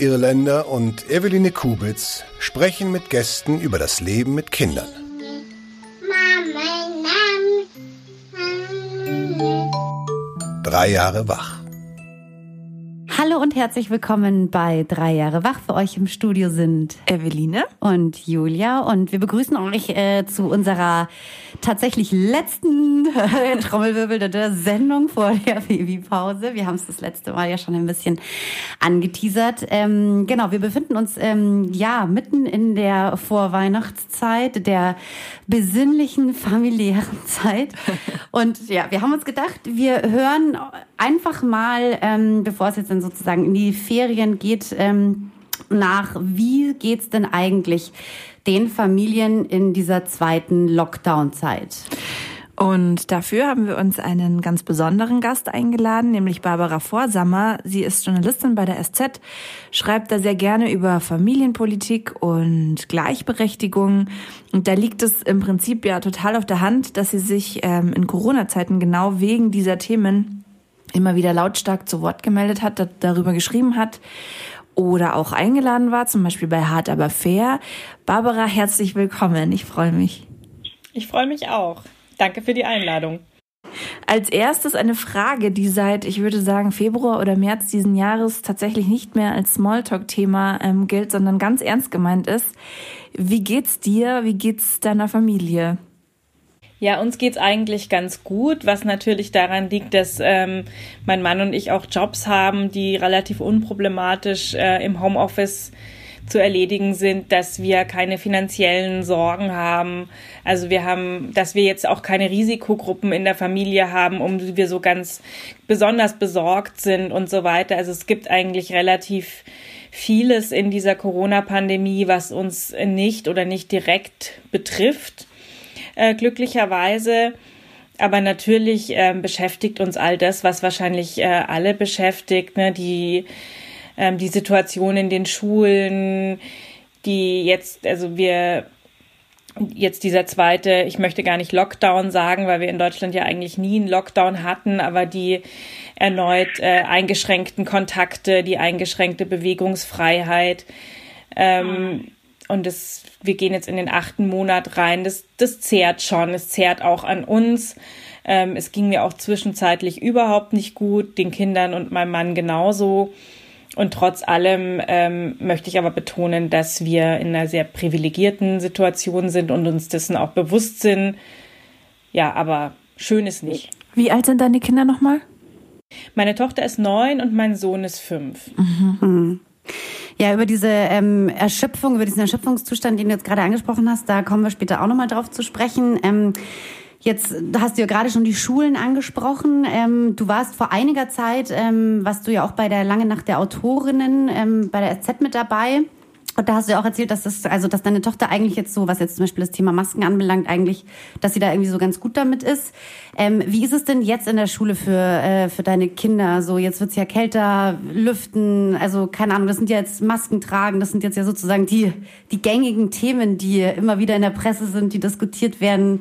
Irländer und Eveline Kubitz sprechen mit Gästen über das Leben mit Kindern. Drei Jahre wach. Und herzlich willkommen bei Drei Jahre Wach. Für euch im Studio sind Eveline und Julia und wir begrüßen euch äh, zu unserer tatsächlich letzten äh, Trommelwirbel der Sendung vor der Babypause. Wir haben es das letzte Mal ja schon ein bisschen angeteasert. Ähm, genau, wir befinden uns ähm, ja mitten in der Vorweihnachtszeit, der besinnlichen familiären Zeit. Und ja, wir haben uns gedacht, wir hören einfach mal, ähm, bevor es jetzt dann sozusagen in die Ferien geht, ähm, nach, wie geht's denn eigentlich den Familien in dieser zweiten Lockdown-Zeit? Und dafür haben wir uns einen ganz besonderen Gast eingeladen, nämlich Barbara Vorsammer. Sie ist Journalistin bei der SZ, schreibt da sehr gerne über Familienpolitik und Gleichberechtigung. Und da liegt es im Prinzip ja total auf der Hand, dass sie sich ähm, in Corona-Zeiten genau wegen dieser Themen immer wieder lautstark zu Wort gemeldet hat, darüber geschrieben hat oder auch eingeladen war, zum Beispiel bei Hart aber fair. Barbara, herzlich willkommen. Ich freue mich. Ich freue mich auch. Danke für die Einladung. Als erstes eine Frage, die seit, ich würde sagen, Februar oder März diesen Jahres tatsächlich nicht mehr als Smalltalk-Thema ähm, gilt, sondern ganz ernst gemeint ist. Wie geht's dir? Wie geht's deiner Familie? Ja, uns geht's eigentlich ganz gut, was natürlich daran liegt, dass ähm, mein Mann und ich auch Jobs haben, die relativ unproblematisch äh, im Homeoffice zu erledigen sind, dass wir keine finanziellen Sorgen haben. Also wir haben, dass wir jetzt auch keine Risikogruppen in der Familie haben, um die wir so ganz besonders besorgt sind und so weiter. Also es gibt eigentlich relativ vieles in dieser Corona-Pandemie, was uns nicht oder nicht direkt betrifft äh, glücklicherweise. Aber natürlich äh, beschäftigt uns all das, was wahrscheinlich äh, alle beschäftigt, ne? die, ähm, die Situation in den Schulen, die jetzt, also wir jetzt dieser zweite, ich möchte gar nicht Lockdown sagen, weil wir in Deutschland ja eigentlich nie einen Lockdown hatten, aber die erneut äh, eingeschränkten Kontakte, die eingeschränkte Bewegungsfreiheit. Ähm, und das, wir gehen jetzt in den achten Monat rein. Das, das zehrt schon. Es zehrt auch an uns. Ähm, es ging mir auch zwischenzeitlich überhaupt nicht gut, den Kindern und meinem Mann genauso. Und trotz allem ähm, möchte ich aber betonen, dass wir in einer sehr privilegierten Situation sind und uns dessen auch bewusst sind. Ja, aber schön ist nicht. Wie alt sind deine Kinder nochmal? Meine Tochter ist neun und mein Sohn ist fünf. Mhm. Ja, über diese ähm, Erschöpfung, über diesen Erschöpfungszustand, den du jetzt gerade angesprochen hast, da kommen wir später auch nochmal drauf zu sprechen. Ähm, Jetzt hast du ja gerade schon die Schulen angesprochen. Ähm, du warst vor einiger Zeit, ähm, warst du ja auch bei der Lange Nacht der Autorinnen ähm, bei der SZ mit dabei. Und da hast du ja auch erzählt, dass das, also dass deine Tochter eigentlich jetzt so, was jetzt zum Beispiel das Thema Masken anbelangt, eigentlich, dass sie da irgendwie so ganz gut damit ist. Ähm, wie ist es denn jetzt in der Schule für, äh, für deine Kinder? So, jetzt wird's ja kälter, lüften, also keine Ahnung, das sind ja jetzt Masken tragen, das sind jetzt ja sozusagen die, die gängigen Themen, die immer wieder in der Presse sind, die diskutiert werden.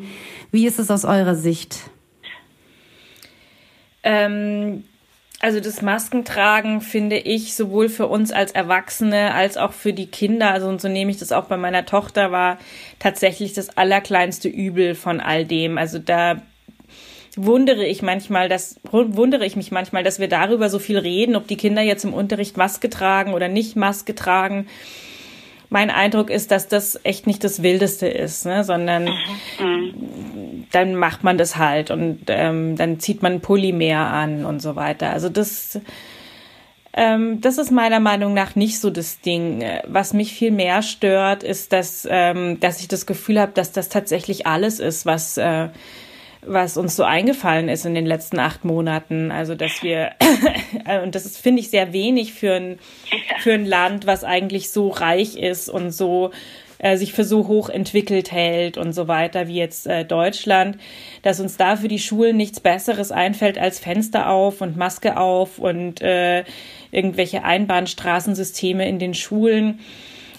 Wie ist es aus eurer Sicht? Ähm also das Maskentragen finde ich sowohl für uns als Erwachsene als auch für die Kinder, also und so nehme ich das auch bei meiner Tochter, war tatsächlich das allerkleinste Übel von all dem. Also da wundere ich manchmal, dass wundere ich mich manchmal, dass wir darüber so viel reden, ob die Kinder jetzt im Unterricht Maske tragen oder nicht Maske tragen mein Eindruck ist, dass das echt nicht das Wildeste ist, ne? sondern mhm. dann macht man das halt und ähm, dann zieht man Polymer an und so weiter. Also das, ähm, das ist meiner Meinung nach nicht so das Ding. Was mich viel mehr stört, ist, dass, ähm, dass ich das Gefühl habe, dass das tatsächlich alles ist, was äh, was uns so eingefallen ist in den letzten acht Monaten. Also, dass wir, und das ist, finde ich, sehr wenig für ein, für ein Land, was eigentlich so reich ist und so äh, sich für so hoch entwickelt hält und so weiter wie jetzt äh, Deutschland, dass uns da für die Schulen nichts Besseres einfällt als Fenster auf und Maske auf und äh, irgendwelche Einbahnstraßensysteme in den Schulen.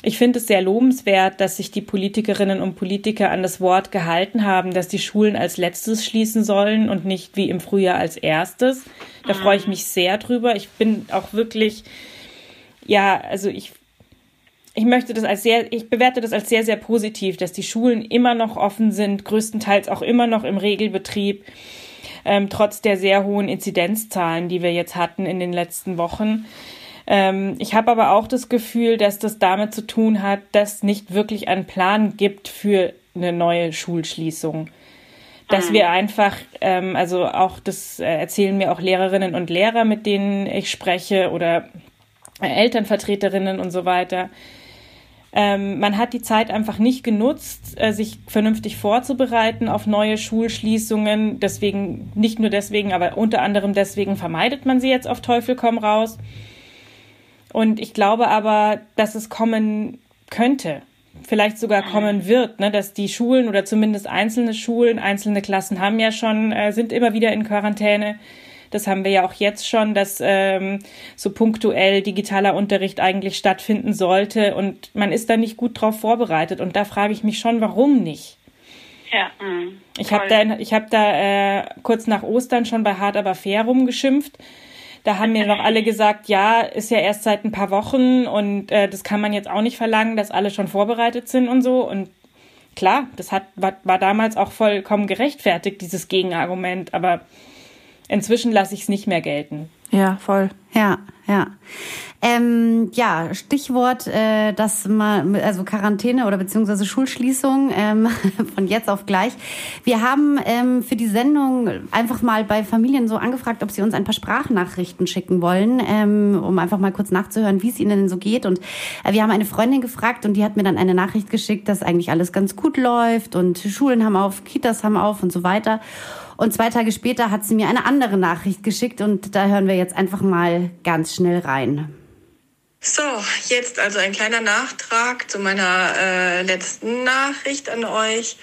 Ich finde es sehr lobenswert, dass sich die Politikerinnen und Politiker an das Wort gehalten haben, dass die Schulen als letztes schließen sollen und nicht wie im Frühjahr als erstes. Da freue ich mich sehr drüber. Ich bin auch wirklich ja, also ich ich möchte das als sehr, ich bewerte das als sehr, sehr positiv, dass die Schulen immer noch offen sind, größtenteils auch immer noch im Regelbetrieb, ähm, trotz der sehr hohen Inzidenzzahlen, die wir jetzt hatten in den letzten Wochen. Ähm, ich habe aber auch das Gefühl, dass das damit zu tun hat, dass nicht wirklich einen Plan gibt für eine neue Schulschließung. Dass mhm. wir einfach, ähm, also auch das äh, erzählen mir auch Lehrerinnen und Lehrer, mit denen ich spreche oder äh, Elternvertreterinnen und so weiter, ähm, man hat die Zeit einfach nicht genutzt, äh, sich vernünftig vorzubereiten auf neue Schulschließungen. Deswegen, nicht nur deswegen, aber unter anderem deswegen vermeidet man sie jetzt auf Teufel komm raus. Und ich glaube aber, dass es kommen könnte, vielleicht sogar kommen wird, ne, dass die Schulen oder zumindest einzelne Schulen, einzelne Klassen haben ja schon, äh, sind immer wieder in Quarantäne, das haben wir ja auch jetzt schon, dass ähm, so punktuell digitaler Unterricht eigentlich stattfinden sollte und man ist da nicht gut drauf vorbereitet. Und da frage ich mich schon, warum nicht? Ja. Mh, ich habe da, ich hab da äh, kurz nach Ostern schon bei Hart aber fair rumgeschimpft. Da haben mir noch alle gesagt, ja, ist ja erst seit ein paar Wochen und äh, das kann man jetzt auch nicht verlangen, dass alle schon vorbereitet sind und so. Und klar, das hat, war, war damals auch vollkommen gerechtfertigt, dieses Gegenargument. Aber Inzwischen lasse ich es nicht mehr gelten. Ja, voll. Ja, ja. Ähm, ja, Stichwort, äh, das mal, also Quarantäne oder beziehungsweise Schulschließung ähm, von jetzt auf gleich. Wir haben ähm, für die Sendung einfach mal bei Familien so angefragt, ob sie uns ein paar Sprachnachrichten schicken wollen, ähm, um einfach mal kurz nachzuhören, wie es ihnen denn so geht. Und äh, wir haben eine Freundin gefragt und die hat mir dann eine Nachricht geschickt, dass eigentlich alles ganz gut läuft und Schulen haben auf, Kitas haben auf und so weiter. Und zwei Tage später hat sie mir eine andere Nachricht geschickt und da hören wir jetzt einfach mal ganz schnell rein. So, jetzt also ein kleiner Nachtrag zu meiner äh, letzten Nachricht an euch.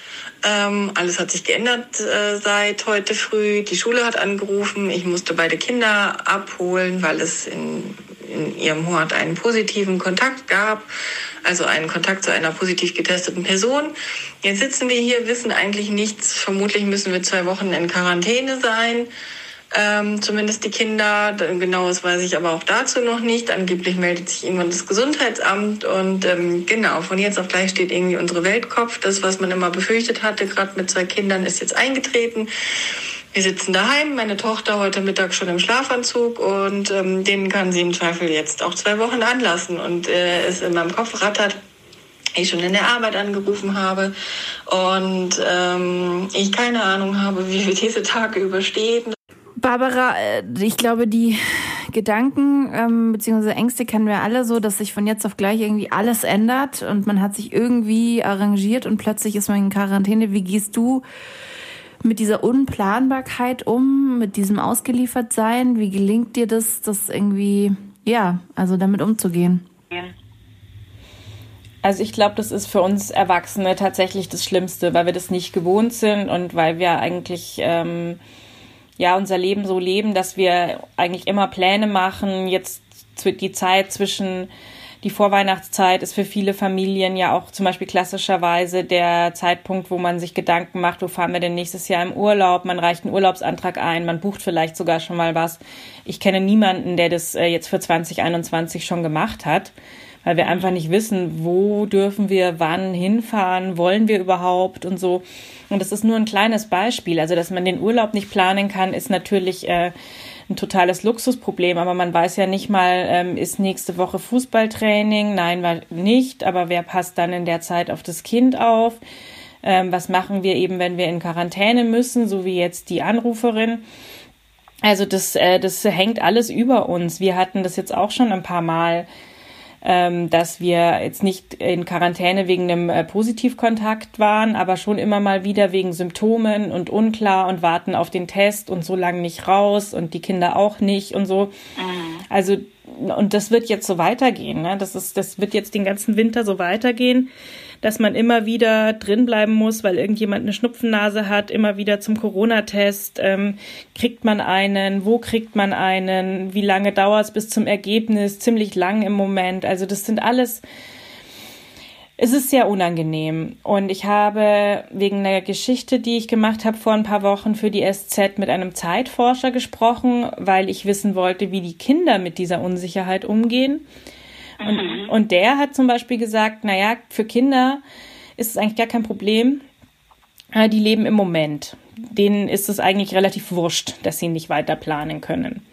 Ähm, alles hat sich geändert äh, seit heute früh. Die Schule hat angerufen. Ich musste beide Kinder abholen, weil es in, in ihrem Hort einen positiven Kontakt gab also einen Kontakt zu einer positiv getesteten Person. Jetzt sitzen wir hier, wissen eigentlich nichts. Vermutlich müssen wir zwei Wochen in Quarantäne sein. Ähm, zumindest die Kinder. Genaues weiß ich aber auch dazu noch nicht. Angeblich meldet sich irgendwann das Gesundheitsamt und ähm, genau, von jetzt auf gleich steht irgendwie unsere Weltkopf. Das, was man immer befürchtet hatte, gerade mit zwei Kindern, ist jetzt eingetreten. Wir sitzen daheim, meine Tochter heute Mittag schon im Schlafanzug und ähm, den kann sie im Zweifel jetzt auch zwei Wochen anlassen und äh, es in meinem Kopf rattert ich schon in der Arbeit angerufen habe und ähm, ich keine Ahnung habe, wie wir diese Tage überstehen. Barbara, äh, ich glaube, die Gedanken ähm, bzw. Ängste kennen wir alle so, dass sich von jetzt auf gleich irgendwie alles ändert und man hat sich irgendwie arrangiert und plötzlich ist man in Quarantäne. Wie gehst du mit dieser Unplanbarkeit um, mit diesem Ausgeliefertsein? Wie gelingt dir das, das irgendwie, ja, also damit umzugehen? Also ich glaube, das ist für uns Erwachsene tatsächlich das Schlimmste, weil wir das nicht gewohnt sind und weil wir eigentlich ähm, ja unser Leben so leben, dass wir eigentlich immer Pläne machen. Jetzt die Zeit zwischen die Vorweihnachtszeit ist für viele Familien ja auch zum Beispiel klassischerweise der Zeitpunkt, wo man sich Gedanken macht, wo fahren wir denn nächstes Jahr im Urlaub? Man reicht einen Urlaubsantrag ein, man bucht vielleicht sogar schon mal was. Ich kenne niemanden, der das äh, jetzt für 2021 schon gemacht hat, weil wir einfach nicht wissen, wo dürfen wir wann hinfahren, wollen wir überhaupt und so. Und das ist nur ein kleines Beispiel. Also, dass man den Urlaub nicht planen kann, ist natürlich äh, ein totales Luxusproblem, aber man weiß ja nicht mal, ähm, ist nächste Woche Fußballtraining? Nein, war nicht, aber wer passt dann in der Zeit auf das Kind auf? Ähm, was machen wir eben, wenn wir in Quarantäne müssen, so wie jetzt die Anruferin? Also das, äh, das hängt alles über uns. Wir hatten das jetzt auch schon ein paar Mal ähm, dass wir jetzt nicht in Quarantäne wegen einem äh, Positivkontakt waren, aber schon immer mal wieder wegen Symptomen und unklar und warten auf den Test und so lange nicht raus und die Kinder auch nicht und so. Mhm. Also und das wird jetzt so weitergehen. Ne? Das ist, das wird jetzt den ganzen Winter so weitergehen dass man immer wieder drin bleiben muss, weil irgendjemand eine Schnupfennase hat, immer wieder zum Corona-Test. Ähm, kriegt man einen? Wo kriegt man einen? Wie lange dauert es bis zum Ergebnis? Ziemlich lang im Moment. Also das sind alles es ist sehr unangenehm. Und ich habe wegen einer Geschichte, die ich gemacht habe vor ein paar Wochen für die SZ mit einem Zeitforscher gesprochen, weil ich wissen wollte, wie die Kinder mit dieser Unsicherheit umgehen. Und, mhm. und der hat zum Beispiel gesagt, naja, für Kinder ist es eigentlich gar kein Problem. Äh, die leben im Moment. Denen ist es eigentlich relativ wurscht, dass sie nicht weiter planen können.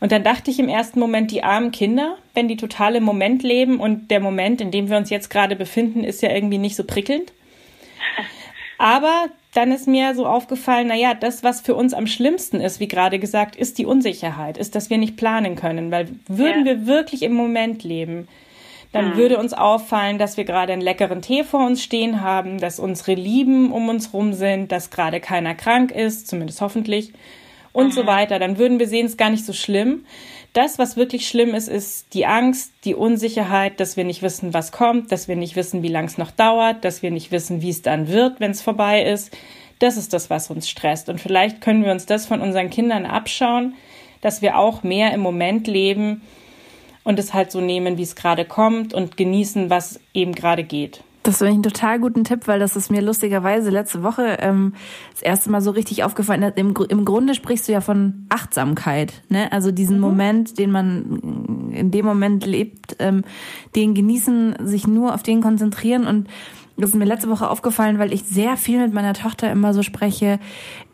Und dann dachte ich im ersten Moment, die armen Kinder, wenn die total im Moment leben und der Moment, in dem wir uns jetzt gerade befinden, ist ja irgendwie nicht so prickelnd. Aber dann ist mir so aufgefallen, na ja, das, was für uns am schlimmsten ist, wie gerade gesagt, ist die Unsicherheit, ist, dass wir nicht planen können, weil würden ja. wir wirklich im Moment leben, dann mhm. würde uns auffallen, dass wir gerade einen leckeren Tee vor uns stehen haben, dass unsere Lieben um uns rum sind, dass gerade keiner krank ist, zumindest hoffentlich, und mhm. so weiter. Dann würden wir sehen, es ist gar nicht so schlimm. Das, was wirklich schlimm ist, ist die Angst, die Unsicherheit, dass wir nicht wissen, was kommt, dass wir nicht wissen, wie lang es noch dauert, dass wir nicht wissen, wie es dann wird, wenn es vorbei ist. Das ist das, was uns stresst. Und vielleicht können wir uns das von unseren Kindern abschauen, dass wir auch mehr im Moment leben und es halt so nehmen, wie es gerade kommt und genießen, was eben gerade geht. Das finde ich einen total guten Tipp, weil das ist mir lustigerweise letzte Woche ähm, das erste Mal so richtig aufgefallen. Im, Im Grunde sprichst du ja von Achtsamkeit, ne? Also diesen mhm. Moment, den man in dem Moment lebt, ähm, den genießen, sich nur auf den konzentrieren und das ist mir letzte Woche aufgefallen, weil ich sehr viel mit meiner Tochter immer so spreche.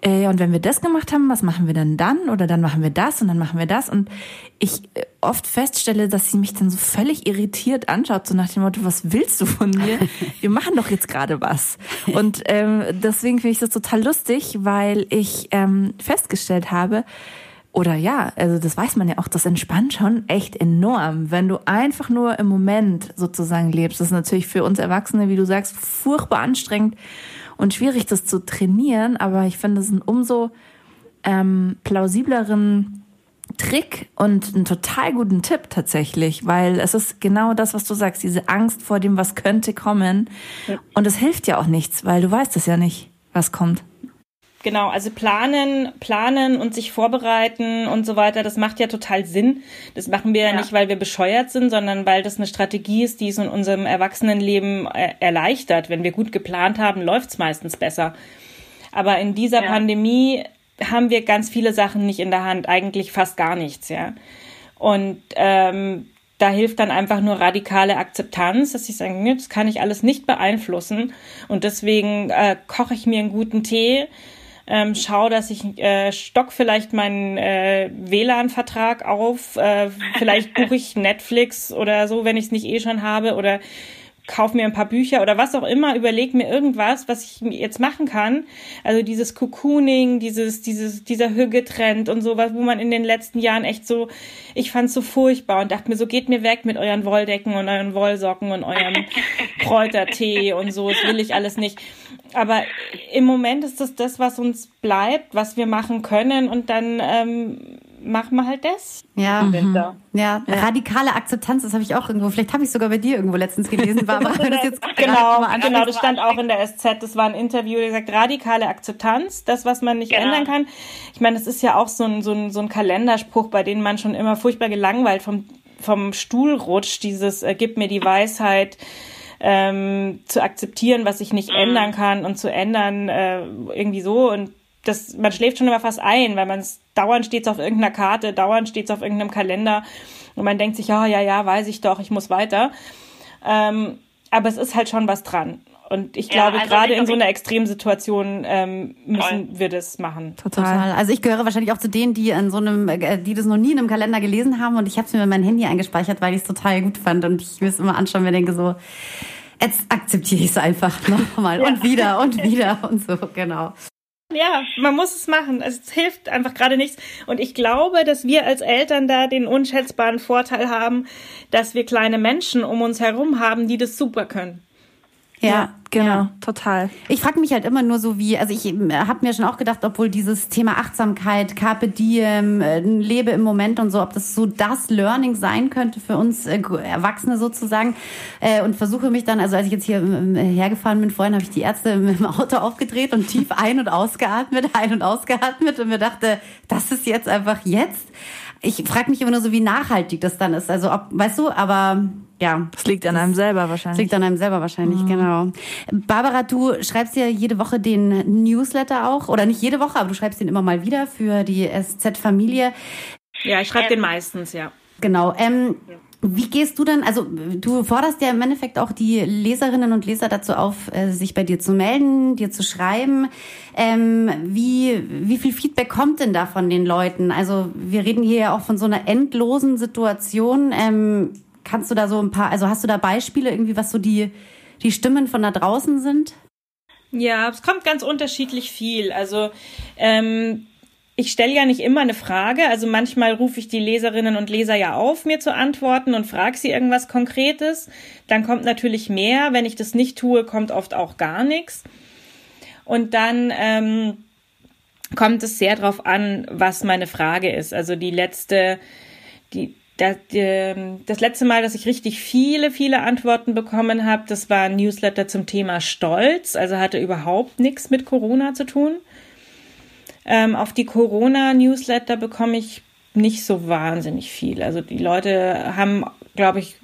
Äh, und wenn wir das gemacht haben, was machen wir denn dann? Oder dann machen wir das und dann machen wir das. Und ich äh, oft feststelle, dass sie mich dann so völlig irritiert anschaut, so nach dem Motto, was willst du von mir? Wir machen doch jetzt gerade was. Und ähm, deswegen finde ich das total lustig, weil ich ähm, festgestellt habe, oder ja, also das weiß man ja auch, das entspannt schon echt enorm, wenn du einfach nur im Moment sozusagen lebst. Das ist natürlich für uns Erwachsene, wie du sagst, furchtbar anstrengend und schwierig, das zu trainieren. Aber ich finde es einen umso ähm, plausibleren Trick und einen total guten Tipp tatsächlich, weil es ist genau das, was du sagst, diese Angst vor dem, was könnte kommen. Ja. Und es hilft ja auch nichts, weil du weißt es ja nicht, was kommt. Genau, also planen, planen und sich vorbereiten und so weiter, das macht ja total Sinn. Das machen wir ja, ja nicht, weil wir bescheuert sind, sondern weil das eine Strategie ist, die es in unserem Erwachsenenleben äh, erleichtert. Wenn wir gut geplant haben, läuft's meistens besser. Aber in dieser ja. Pandemie haben wir ganz viele Sachen nicht in der Hand, eigentlich fast gar nichts, ja. Und ähm, da hilft dann einfach nur radikale Akzeptanz, dass ich sage, das kann ich alles nicht beeinflussen und deswegen äh, koche ich mir einen guten Tee, ähm, schaue, dass ich äh, stock vielleicht meinen äh, WLAN-Vertrag auf, äh, vielleicht buche ich Netflix oder so, wenn ich es nicht eh schon habe oder kauf mir ein paar Bücher oder was auch immer, überleg mir irgendwas, was ich jetzt machen kann. Also dieses Cocooning, dieses, dieses, dieser Hügetrend und sowas, wo man in den letzten Jahren echt so, ich fand's so furchtbar und dachte mir, so geht mir weg mit euren Wolldecken und euren Wollsocken und eurem Kräutertee und so, das will ich alles nicht. Aber im Moment ist das das, was uns bleibt, was wir machen können und dann ähm, machen wir halt das. Ja, mhm. ja, ja, radikale Akzeptanz, das habe ich auch irgendwo, vielleicht habe ich sogar bei dir irgendwo letztens gelesen, Barbara. das jetzt genau, genau, das stand auch in der SZ, das war ein Interview, der gesagt, radikale Akzeptanz, das, was man nicht genau. ändern kann. Ich meine, das ist ja auch so ein, so, ein, so ein Kalenderspruch, bei dem man schon immer furchtbar gelangweilt vom, vom Stuhl rutscht, dieses, äh, gib mir die Weisheit, ähm, zu akzeptieren, was ich nicht mhm. ändern kann und zu ändern äh, irgendwie so und das, man schläft schon immer fast ein, weil man es dauernd steht auf irgendeiner Karte, dauernd steht auf irgendeinem Kalender und man denkt sich, ja, ja, ja, weiß ich doch, ich muss weiter. Ähm, aber es ist halt schon was dran. Und ich glaube, ja, also gerade in so einer Extremsituation ähm, müssen toll. wir das machen. Total. Also ich gehöre wahrscheinlich auch zu denen, die an so einem, äh, die das noch nie in einem Kalender gelesen haben und ich habe es mir mit meinem Handy eingespeichert, weil ich es total gut fand und ich will es immer anschauen und denke so, jetzt akzeptiere ich es einfach nochmal ja. und wieder und wieder und so, genau. Ja, man muss es machen. Es hilft einfach gerade nichts. Und ich glaube, dass wir als Eltern da den unschätzbaren Vorteil haben, dass wir kleine Menschen um uns herum haben, die das super können. Ja, genau, ja. total. Ich frage mich halt immer nur so wie, also ich äh, habe mir schon auch gedacht, obwohl dieses Thema Achtsamkeit, Carpe Diem, äh, Lebe im Moment und so, ob das so das Learning sein könnte für uns äh, Erwachsene sozusagen. Und versuche mich dann, also als ich jetzt hier äh, hergefahren bin vorhin, habe ich die Ärzte im Auto aufgedreht und tief ein- und ausgeatmet, ein- und ausgeatmet und mir dachte, das ist jetzt einfach jetzt. Ich frage mich immer nur so, wie nachhaltig das dann ist. Also ob, weißt du, aber ja. Das liegt an einem selber wahrscheinlich. Das liegt an einem selber wahrscheinlich, mhm. genau. Barbara, du schreibst ja jede Woche den Newsletter auch, oder nicht jede Woche, aber du schreibst den immer mal wieder für die SZ-Familie. Ja, ich schreibe ähm, den meistens, ja. Genau. Ähm, wie gehst du dann, also du forderst ja im Endeffekt auch die Leserinnen und Leser dazu auf, äh, sich bei dir zu melden, dir zu schreiben. Ähm, wie, wie viel Feedback kommt denn da von den Leuten? Also wir reden hier ja auch von so einer endlosen Situation. Ähm, kannst du da so ein paar, also hast du da Beispiele irgendwie, was so die, die Stimmen von da draußen sind? Ja, es kommt ganz unterschiedlich viel. Also ähm, ich stelle ja nicht immer eine Frage. Also manchmal rufe ich die Leserinnen und Leser ja auf, mir zu antworten und frage sie irgendwas Konkretes. Dann kommt natürlich mehr. Wenn ich das nicht tue, kommt oft auch gar nichts. Und dann ähm, kommt es sehr darauf an, was meine Frage ist. Also die letzte, die, das, das letzte Mal, dass ich richtig viele, viele Antworten bekommen habe, das war ein Newsletter zum Thema Stolz. Also hatte überhaupt nichts mit Corona zu tun. Ähm, auf die Corona-Newsletter bekomme ich nicht so wahnsinnig viel. Also die Leute haben, glaube ich,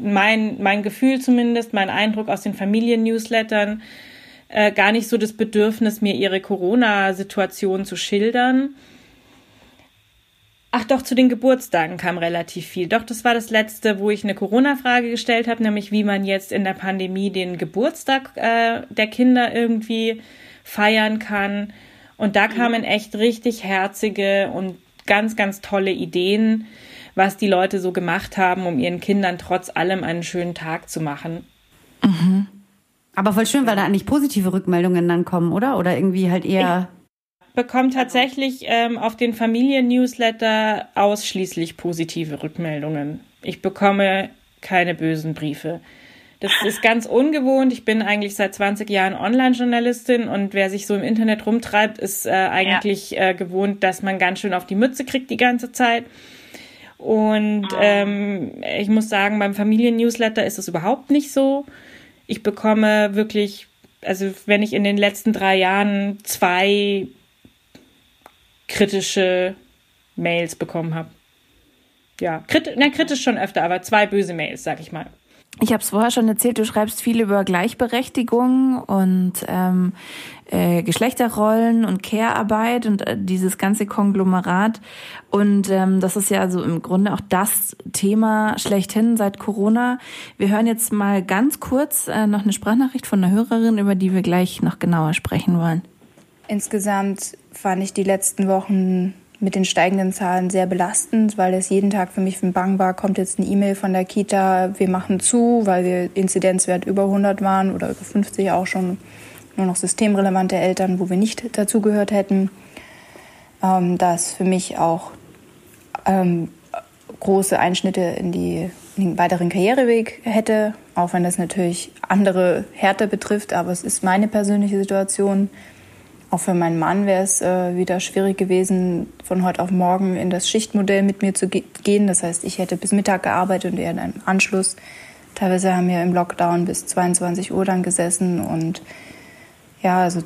mein, mein Gefühl zumindest, mein Eindruck aus den Familien-Newslettern, äh, gar nicht so das Bedürfnis, mir ihre Corona-Situation zu schildern. Ach doch, zu den Geburtstagen kam relativ viel. Doch, das war das letzte, wo ich eine Corona-Frage gestellt habe, nämlich wie man jetzt in der Pandemie den Geburtstag äh, der Kinder irgendwie feiern kann. Und da kamen echt richtig herzige und ganz, ganz tolle Ideen, was die Leute so gemacht haben, um ihren Kindern trotz allem einen schönen Tag zu machen. Mhm. Aber voll schön, weil da eigentlich positive Rückmeldungen dann kommen, oder? Oder irgendwie halt eher. Ich bekomme tatsächlich ähm, auf den Familien-Newsletter ausschließlich positive Rückmeldungen. Ich bekomme keine bösen Briefe. Das ist ganz ungewohnt. Ich bin eigentlich seit 20 Jahren Online-Journalistin und wer sich so im Internet rumtreibt, ist äh, eigentlich ja. äh, gewohnt, dass man ganz schön auf die Mütze kriegt die ganze Zeit. Und ah. ähm, ich muss sagen, beim Familien-Newsletter ist es überhaupt nicht so. Ich bekomme wirklich, also wenn ich in den letzten drei Jahren zwei kritische Mails bekommen habe. Ja, kritisch, na, kritisch schon öfter, aber zwei böse Mails, sag ich mal. Ich habe es vorher schon erzählt, du schreibst viel über Gleichberechtigung und ähm, äh, Geschlechterrollen und Care-Arbeit und äh, dieses ganze Konglomerat. Und ähm, das ist ja also im Grunde auch das Thema schlechthin seit Corona. Wir hören jetzt mal ganz kurz äh, noch eine Sprachnachricht von einer Hörerin, über die wir gleich noch genauer sprechen wollen. Insgesamt fand ich die letzten Wochen mit den steigenden Zahlen sehr belastend, weil es jeden Tag für mich von Bang war, kommt jetzt eine E-Mail von der Kita, wir machen zu, weil wir Inzidenzwert über 100 waren oder über 50 auch schon nur noch systemrelevante Eltern, wo wir nicht dazugehört hätten. Ähm, das für mich auch ähm, große Einschnitte in, die, in den weiteren Karriereweg hätte, auch wenn das natürlich andere Härte betrifft, aber es ist meine persönliche Situation. Auch für meinen Mann wäre es äh, wieder schwierig gewesen, von heute auf morgen in das Schichtmodell mit mir zu ge gehen. Das heißt, ich hätte bis Mittag gearbeitet und er dann Anschluss. Teilweise haben wir im Lockdown bis 22 Uhr dann gesessen und ja, also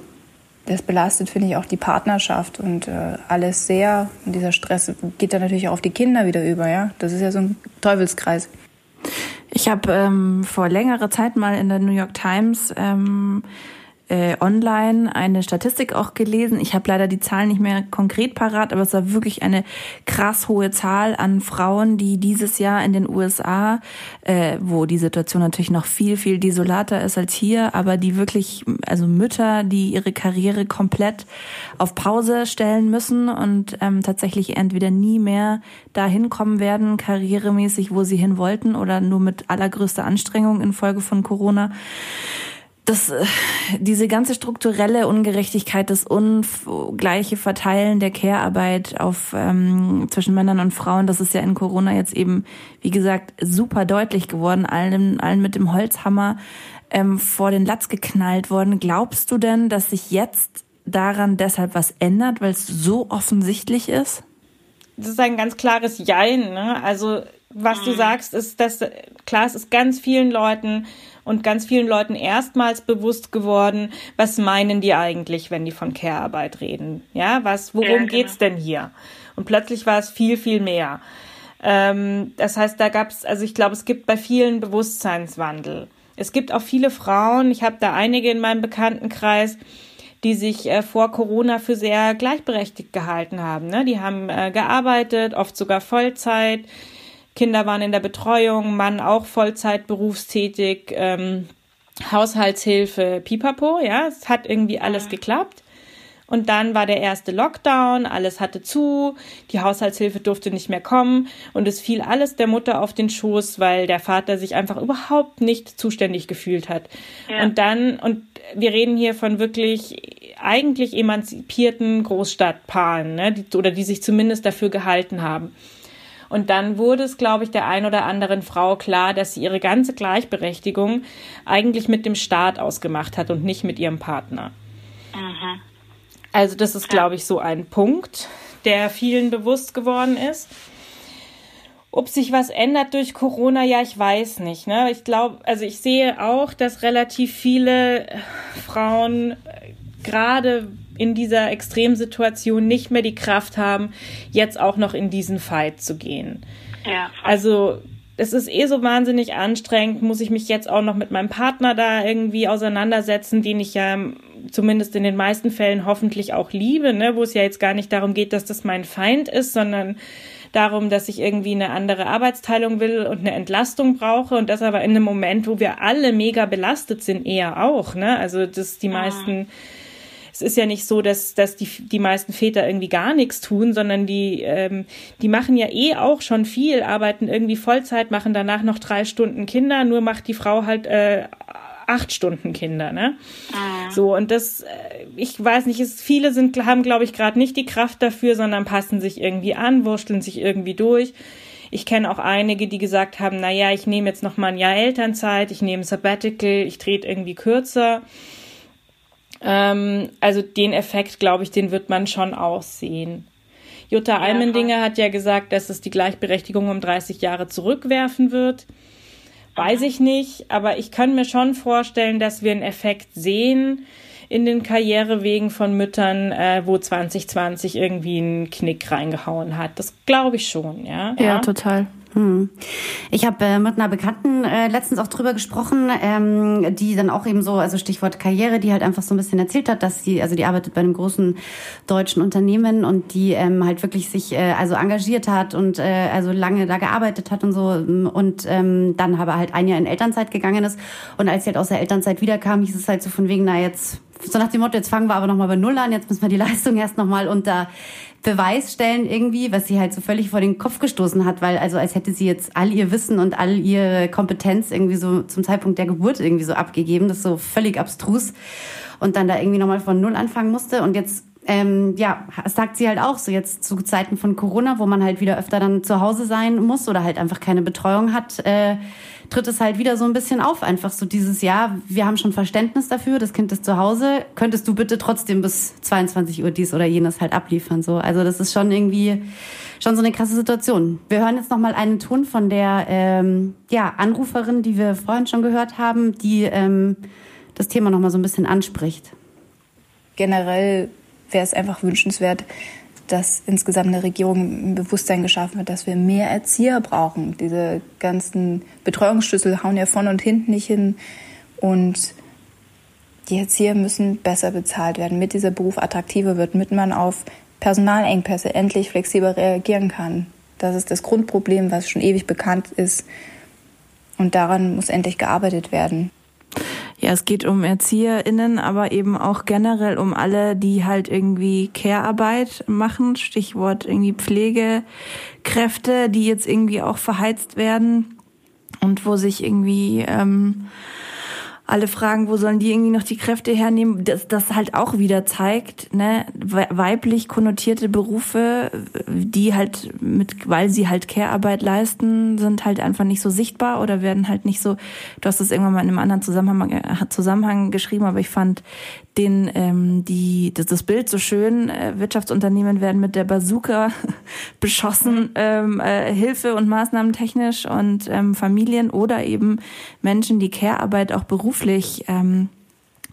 das belastet, finde ich, auch die Partnerschaft und äh, alles sehr. Und dieser Stress geht dann natürlich auch auf die Kinder wieder über, ja. Das ist ja so ein Teufelskreis. Ich habe ähm, vor längerer Zeit mal in der New York Times ähm, äh, online eine Statistik auch gelesen. Ich habe leider die Zahlen nicht mehr konkret parat, aber es war wirklich eine krass hohe Zahl an Frauen, die dieses Jahr in den USA, äh, wo die Situation natürlich noch viel, viel desolater ist als hier, aber die wirklich, also Mütter, die ihre Karriere komplett auf Pause stellen müssen und ähm, tatsächlich entweder nie mehr dahin kommen werden, karrieremäßig, wo sie hin wollten oder nur mit allergrößter Anstrengung infolge von Corona das, äh, diese ganze strukturelle Ungerechtigkeit, das ungleiche Verteilen der Care-Arbeit auf, ähm, zwischen Männern und Frauen, das ist ja in Corona jetzt eben, wie gesagt, super deutlich geworden, allen, allen mit dem Holzhammer ähm, vor den Latz geknallt worden. Glaubst du denn, dass sich jetzt daran deshalb was ändert, weil es so offensichtlich ist? Das ist ein ganz klares Jein. Ne? Also was du mhm. sagst, ist, dass klar, es ist ganz vielen Leuten und ganz vielen Leuten erstmals bewusst geworden, was meinen die eigentlich, wenn die von Care-Arbeit reden? Ja, was, worum ja, genau. geht's denn hier? Und plötzlich war es viel, viel mehr. Ähm, das heißt, da gab's, also ich glaube, es gibt bei vielen Bewusstseinswandel. Es gibt auch viele Frauen, ich habe da einige in meinem Bekanntenkreis, die sich äh, vor Corona für sehr gleichberechtigt gehalten haben. Ne? Die haben äh, gearbeitet, oft sogar Vollzeit Kinder waren in der Betreuung, Mann auch Vollzeit berufstätig, ähm, Haushaltshilfe, pipapo, ja, es hat irgendwie alles geklappt. Und dann war der erste Lockdown, alles hatte zu, die Haushaltshilfe durfte nicht mehr kommen und es fiel alles der Mutter auf den Schoß, weil der Vater sich einfach überhaupt nicht zuständig gefühlt hat. Ja. Und dann, und wir reden hier von wirklich eigentlich emanzipierten Großstadtpaaren, ne, die, oder die sich zumindest dafür gehalten haben. Und dann wurde es, glaube ich, der ein oder anderen Frau klar, dass sie ihre ganze Gleichberechtigung eigentlich mit dem Staat ausgemacht hat und nicht mit ihrem Partner. Mhm. Also das ist, glaube ich, so ein Punkt, der vielen bewusst geworden ist. Ob sich was ändert durch Corona, ja, ich weiß nicht. Ne? Ich glaube, also ich sehe auch, dass relativ viele Frauen äh, gerade in dieser Extremsituation nicht mehr die Kraft haben, jetzt auch noch in diesen Fight zu gehen. Ja. Also es ist eh so wahnsinnig anstrengend, muss ich mich jetzt auch noch mit meinem Partner da irgendwie auseinandersetzen, den ich ja zumindest in den meisten Fällen hoffentlich auch liebe, ne, wo es ja jetzt gar nicht darum geht, dass das mein Feind ist, sondern darum, dass ich irgendwie eine andere Arbeitsteilung will und eine Entlastung brauche und das aber in einem Moment, wo wir alle mega belastet sind, eher auch, ne? Also dass die meisten es ist ja nicht so, dass, dass die, die meisten Väter irgendwie gar nichts tun, sondern die, ähm, die machen ja eh auch schon viel, arbeiten irgendwie Vollzeit, machen danach noch drei Stunden Kinder, nur macht die Frau halt äh, acht Stunden Kinder, ne? Ah. So, und das, äh, ich weiß nicht, ist, viele sind, haben, glaube ich, gerade nicht die Kraft dafür, sondern passen sich irgendwie an, wursteln sich irgendwie durch. Ich kenne auch einige, die gesagt haben, na ja, ich nehme jetzt noch mal ein Jahr Elternzeit, ich nehme Sabbatical, ich trete irgendwie kürzer. Ähm, also den Effekt, glaube ich, den wird man schon auch sehen. Jutta ja, Almendinger hat ja gesagt, dass es die Gleichberechtigung um 30 Jahre zurückwerfen wird. Weiß ich nicht, aber ich kann mir schon vorstellen, dass wir einen Effekt sehen in den Karrierewegen von Müttern, äh, wo 2020 irgendwie einen Knick reingehauen hat. Das glaube ich schon, ja. Ja, ja. total. Hm. Ich habe äh, mit einer Bekannten äh, letztens auch drüber gesprochen, ähm, die dann auch eben so, also Stichwort Karriere, die halt einfach so ein bisschen erzählt hat, dass sie, also die arbeitet bei einem großen deutschen Unternehmen und die ähm, halt wirklich sich äh, also engagiert hat und äh, also lange da gearbeitet hat und so und ähm, dann aber halt ein Jahr in Elternzeit gegangen ist und als sie halt aus der Elternzeit wiederkam, hieß es halt so von wegen, na jetzt so nach dem Motto, jetzt fangen wir aber nochmal bei Null an, jetzt müssen wir die Leistung erst nochmal unter Beweis stellen irgendwie, was sie halt so völlig vor den Kopf gestoßen hat, weil also als hätte sie jetzt all ihr Wissen und all ihre Kompetenz irgendwie so zum Zeitpunkt der Geburt irgendwie so abgegeben, das ist so völlig abstrus. Und dann da irgendwie nochmal von Null anfangen musste. Und jetzt ähm, ja, sagt sie halt auch so jetzt zu Zeiten von Corona, wo man halt wieder öfter dann zu Hause sein muss oder halt einfach keine Betreuung hat, äh, tritt es halt wieder so ein bisschen auf. Einfach so dieses Jahr, wir haben schon Verständnis dafür, das Kind ist zu Hause, könntest du bitte trotzdem bis 22 Uhr dies oder jenes halt abliefern. So, also das ist schon irgendwie schon so eine krasse Situation. Wir hören jetzt noch mal einen Ton von der ähm, ja, Anruferin, die wir vorhin schon gehört haben, die ähm, das Thema noch mal so ein bisschen anspricht. Generell wäre es einfach wünschenswert, dass insgesamt eine Regierung ein Bewusstsein geschaffen wird, dass wir mehr Erzieher brauchen. Diese ganzen Betreuungsschlüssel hauen ja vorne und hinten nicht hin. Und die Erzieher müssen besser bezahlt werden, damit dieser Beruf attraktiver wird, damit man auf Personalengpässe endlich flexibel reagieren kann. Das ist das Grundproblem, was schon ewig bekannt ist. Und daran muss endlich gearbeitet werden. Ja, es geht um ErzieherInnen, aber eben auch generell um alle, die halt irgendwie Care-Arbeit machen. Stichwort irgendwie Pflegekräfte, die jetzt irgendwie auch verheizt werden und wo sich irgendwie ähm, alle fragen, wo sollen die irgendwie noch die Kräfte hernehmen, das, das halt auch wieder zeigt, ne, weiblich konnotierte Berufe, die halt mit, weil sie halt Care-Arbeit leisten, sind halt einfach nicht so sichtbar oder werden halt nicht so, du hast das irgendwann mal in einem anderen Zusammenhang, äh, Zusammenhang geschrieben, aber ich fand den, ähm, die, das, das Bild so schön, äh, Wirtschaftsunternehmen werden mit der Bazooka beschossen, ähm, äh, Hilfe und Maßnahmen technisch und ähm, Familien oder eben Menschen, die Care-Arbeit auch beruflich ähm,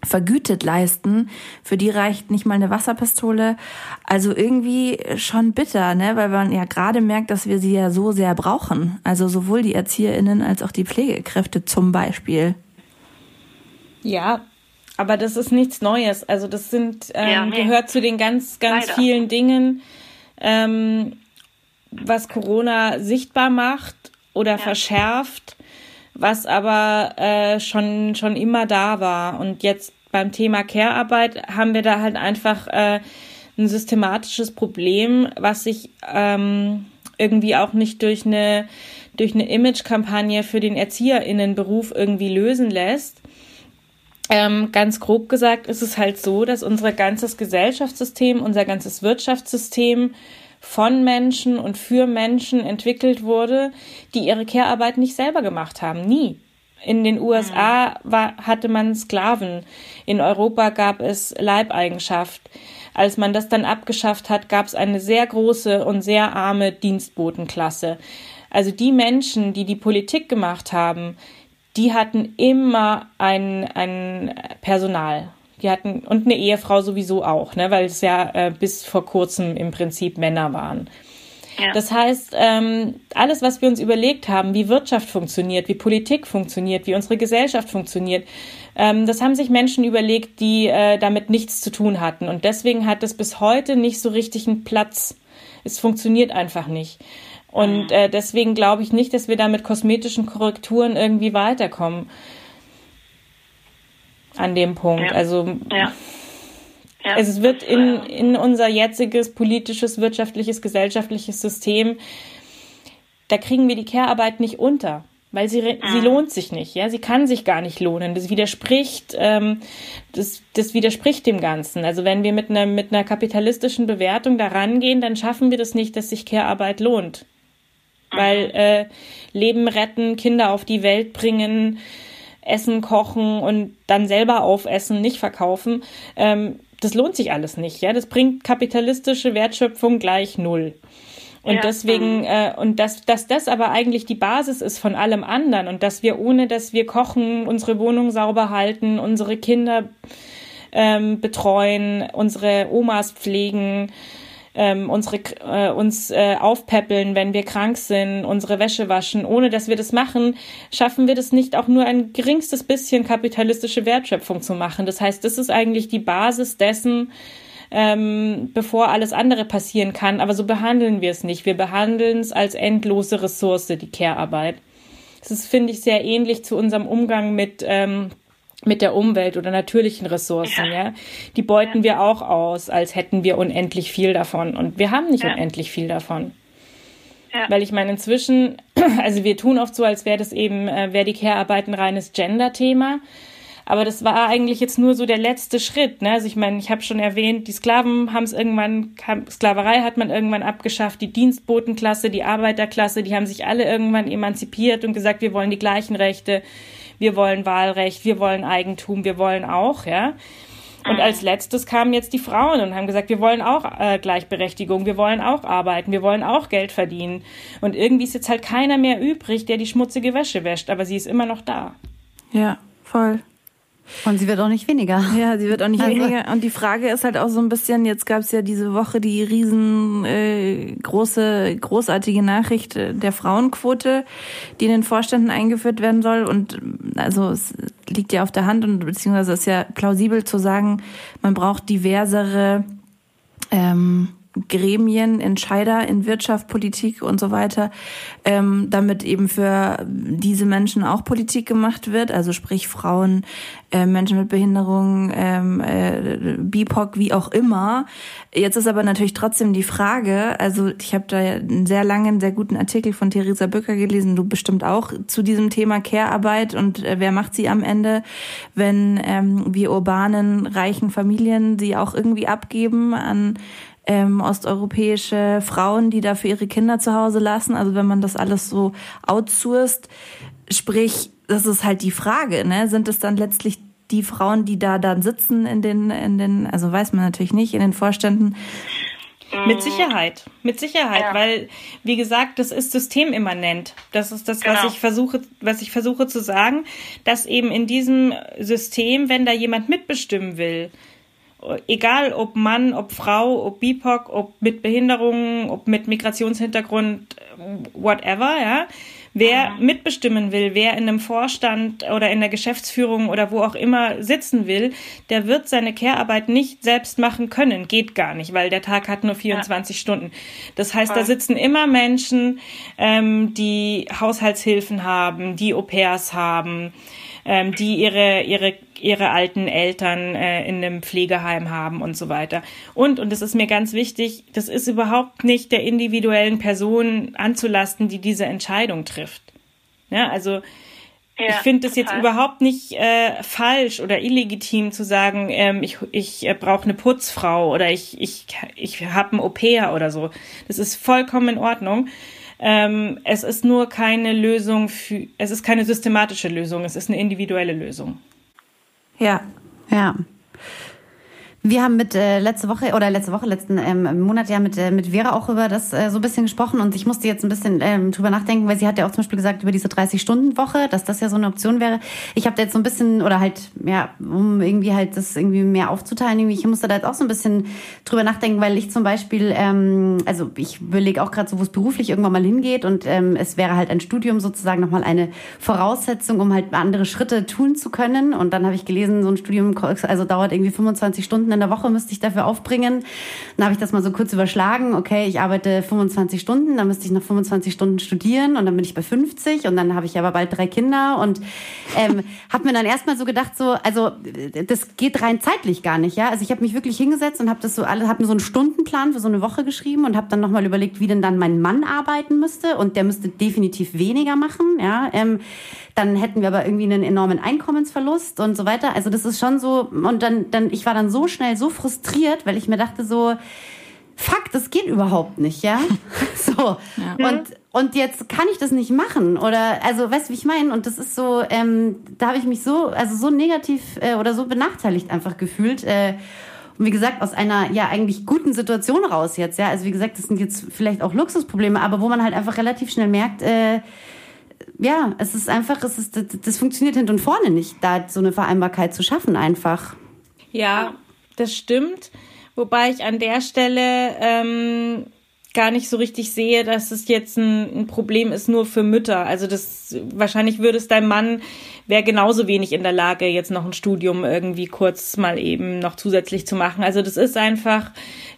vergütet leisten. Für die reicht nicht mal eine Wasserpistole. Also irgendwie schon bitter, ne? weil man ja gerade merkt, dass wir sie ja so sehr brauchen. Also sowohl die ErzieherInnen als auch die Pflegekräfte zum Beispiel. Ja, aber das ist nichts Neues. Also das sind ähm, ja, nee. gehört zu den ganz, ganz vielen Dingen, ähm, was Corona sichtbar macht oder ja. verschärft, was aber äh, schon, schon immer da war. Und jetzt beim Thema Care-Arbeit haben wir da halt einfach äh, ein systematisches Problem, was sich ähm, irgendwie auch nicht durch eine, durch eine Image-Kampagne für den ErzieherInnenberuf irgendwie lösen lässt. Ähm, ganz grob gesagt ist es halt so, dass unser ganzes Gesellschaftssystem, unser ganzes Wirtschaftssystem von Menschen und für Menschen entwickelt wurde, die ihre Care-Arbeit nicht selber gemacht haben. Nie. In den USA mhm. war, hatte man Sklaven. In Europa gab es Leibeigenschaft. Als man das dann abgeschafft hat, gab es eine sehr große und sehr arme Dienstbotenklasse. Also die Menschen, die die Politik gemacht haben, die hatten immer ein, ein Personal. Die hatten, und eine Ehefrau sowieso auch, ne, weil es ja äh, bis vor kurzem im Prinzip Männer waren. Ja. Das heißt, ähm, alles, was wir uns überlegt haben, wie Wirtschaft funktioniert, wie Politik funktioniert, wie unsere Gesellschaft funktioniert, ähm, das haben sich Menschen überlegt, die äh, damit nichts zu tun hatten. Und deswegen hat es bis heute nicht so richtig einen Platz. Es funktioniert einfach nicht. Und äh, deswegen glaube ich nicht, dass wir da mit kosmetischen Korrekturen irgendwie weiterkommen. An dem Punkt. Ja. Also ja. Ja. es wird in, in unser jetziges politisches, wirtschaftliches, gesellschaftliches System, da kriegen wir die Care-Arbeit nicht unter weil sie, sie ah. lohnt sich nicht, ja, sie kann sich gar nicht lohnen. Das widerspricht, ähm, das, das widerspricht dem Ganzen. Also wenn wir mit einer, mit einer kapitalistischen Bewertung da rangehen, dann schaffen wir das nicht, dass sich Care-Arbeit lohnt. Weil äh, Leben retten, Kinder auf die Welt bringen, Essen kochen und dann selber aufessen, nicht verkaufen, ähm, das lohnt sich alles nicht, ja. Das bringt kapitalistische Wertschöpfung gleich null. Und ja. deswegen, mhm. äh, und dass, dass das aber eigentlich die Basis ist von allem anderen und dass wir, ohne dass wir kochen, unsere Wohnung sauber halten, unsere Kinder ähm, betreuen, unsere Omas pflegen, ähm, unsere, äh, uns äh, aufpäppeln, wenn wir krank sind, unsere Wäsche waschen. Ohne dass wir das machen, schaffen wir das nicht, auch nur ein geringstes bisschen kapitalistische Wertschöpfung zu machen. Das heißt, das ist eigentlich die Basis dessen, ähm, bevor alles andere passieren kann. Aber so behandeln wir es nicht. Wir behandeln es als endlose Ressource, die Care-Arbeit. Das ist, finde ich, sehr ähnlich zu unserem Umgang mit, ähm, mit der Umwelt oder natürlichen Ressourcen, ja. ja? Die beuten ja. wir auch aus, als hätten wir unendlich viel davon. Und wir haben nicht ja. unendlich viel davon. Weil ich meine, inzwischen, also wir tun oft so, als wäre das eben, äh, wäre die Care-Arbeit ein reines Gender-Thema. Aber das war eigentlich jetzt nur so der letzte Schritt. Ne? Also ich meine, ich habe schon erwähnt, die Sklaven haben es irgendwann, Sklaverei hat man irgendwann abgeschafft, die Dienstbotenklasse, die Arbeiterklasse, die haben sich alle irgendwann emanzipiert und gesagt, wir wollen die gleichen Rechte, wir wollen Wahlrecht, wir wollen Eigentum, wir wollen auch, ja. Und als letztes kamen jetzt die Frauen und haben gesagt, wir wollen auch äh, Gleichberechtigung, wir wollen auch arbeiten, wir wollen auch Geld verdienen. Und irgendwie ist jetzt halt keiner mehr übrig, der die schmutzige Wäsche wäscht, aber sie ist immer noch da. Ja, voll. Und sie wird auch nicht weniger. Ja, sie wird auch nicht also. weniger. Und die Frage ist halt auch so ein bisschen, jetzt gab es ja diese Woche die riesen äh, große, großartige Nachricht der Frauenquote, die in den Vorständen eingeführt werden soll. Und also es liegt ja auf der Hand und beziehungsweise ist ja plausibel zu sagen, man braucht diversere ähm, Gremien, Entscheider in Wirtschaft, Politik und so weiter, ähm, damit eben für diese Menschen auch Politik gemacht wird, also sprich Frauen, äh, Menschen mit Behinderung, ähm, äh, BIPOC, wie auch immer. Jetzt ist aber natürlich trotzdem die Frage, also ich habe da einen sehr langen, sehr guten Artikel von Theresa Bücker gelesen, du bestimmt auch zu diesem Thema Care-Arbeit und äh, wer macht sie am Ende, wenn ähm, wir urbanen, reichen Familien sie auch irgendwie abgeben an ähm, osteuropäische Frauen, die da für ihre Kinder zu Hause lassen. Also wenn man das alles so outsourced, sprich, das ist halt die Frage, ne? Sind es dann letztlich die Frauen, die da dann sitzen in den, in den, also weiß man natürlich nicht, in den Vorständen, mit Sicherheit, mit Sicherheit, ja. weil wie gesagt, das ist systemimmanent. Das ist das, genau. was ich versuche, was ich versuche zu sagen, dass eben in diesem System, wenn da jemand mitbestimmen will, egal ob Mann, ob Frau, ob BIPOC, ob mit Behinderungen, ob mit Migrationshintergrund, whatever, ja. Wer mitbestimmen will, wer in einem Vorstand oder in der Geschäftsführung oder wo auch immer sitzen will, der wird seine Care-Arbeit nicht selbst machen können. Geht gar nicht, weil der Tag hat nur 24 ja. Stunden. Das heißt, da sitzen immer Menschen, ähm, die Haushaltshilfen haben, die Au-pairs haben, ähm, die ihre, ihre, ihre alten Eltern äh, in einem Pflegeheim haben und so weiter. Und, und das ist mir ganz wichtig, das ist überhaupt nicht der individuellen Person anzulasten, die diese Entscheidung trifft. Ja, also ja, ich finde es jetzt überhaupt nicht äh, falsch oder illegitim zu sagen, ähm, ich, ich äh, brauche eine Putzfrau oder ich, ich, ich habe ein Au-pair oder so. Das ist vollkommen in Ordnung. Ähm, es ist nur keine Lösung für, es ist keine systematische Lösung, es ist eine individuelle Lösung. Ja, ja. Wir haben mit äh, letzte Woche oder letzte Woche, letzten ähm, Monat ja mit, äh, mit Vera auch über das äh, so ein bisschen gesprochen und ich musste jetzt ein bisschen ähm, drüber nachdenken, weil sie hat ja auch zum Beispiel gesagt über diese 30-Stunden-Woche, dass das ja so eine Option wäre. Ich habe da jetzt so ein bisschen, oder halt, ja, um irgendwie halt das irgendwie mehr aufzuteilen, irgendwie, ich musste da jetzt auch so ein bisschen drüber nachdenken, weil ich zum Beispiel, ähm, also ich überlege auch gerade so, wo es beruflich irgendwann mal hingeht und ähm, es wäre halt ein Studium sozusagen nochmal eine Voraussetzung, um halt andere Schritte tun zu können. Und dann habe ich gelesen, so ein Studium also dauert irgendwie 25 Stunden in der Woche müsste ich dafür aufbringen. Dann habe ich das mal so kurz überschlagen. Okay, ich arbeite 25 Stunden, dann müsste ich noch 25 Stunden studieren und dann bin ich bei 50 und dann habe ich aber bald drei Kinder und ähm, habe mir dann erstmal so gedacht, so, also das geht rein zeitlich gar nicht, ja. Also ich habe mich wirklich hingesetzt und habe das so alle, habe mir so einen Stundenplan für so eine Woche geschrieben und habe dann nochmal überlegt, wie denn dann mein Mann arbeiten müsste und der müsste definitiv weniger machen, ja. Ähm, dann hätten wir aber irgendwie einen enormen Einkommensverlust und so weiter. Also das ist schon so, und dann, dann, ich war dann so schnell so frustriert, weil ich mir dachte so, fuck, das geht überhaupt nicht, ja? so. Ja. Und, und jetzt kann ich das nicht machen. Oder, also, weißt du, wie ich meine? Und das ist so, ähm, da habe ich mich so, also so negativ äh, oder so benachteiligt einfach gefühlt. Äh, und wie gesagt, aus einer ja eigentlich guten Situation raus jetzt, ja. Also wie gesagt, das sind jetzt vielleicht auch Luxusprobleme, aber wo man halt einfach relativ schnell merkt, äh, ja, es ist einfach, es ist, das, das funktioniert hinten und vorne nicht, da so eine Vereinbarkeit zu schaffen einfach. Ja, das stimmt. Wobei ich an der Stelle ähm, gar nicht so richtig sehe, dass es jetzt ein, ein, Problem ist nur für Mütter. Also das wahrscheinlich würde es dein Mann wäre genauso wenig in der Lage, jetzt noch ein Studium irgendwie kurz mal eben noch zusätzlich zu machen. Also das ist einfach,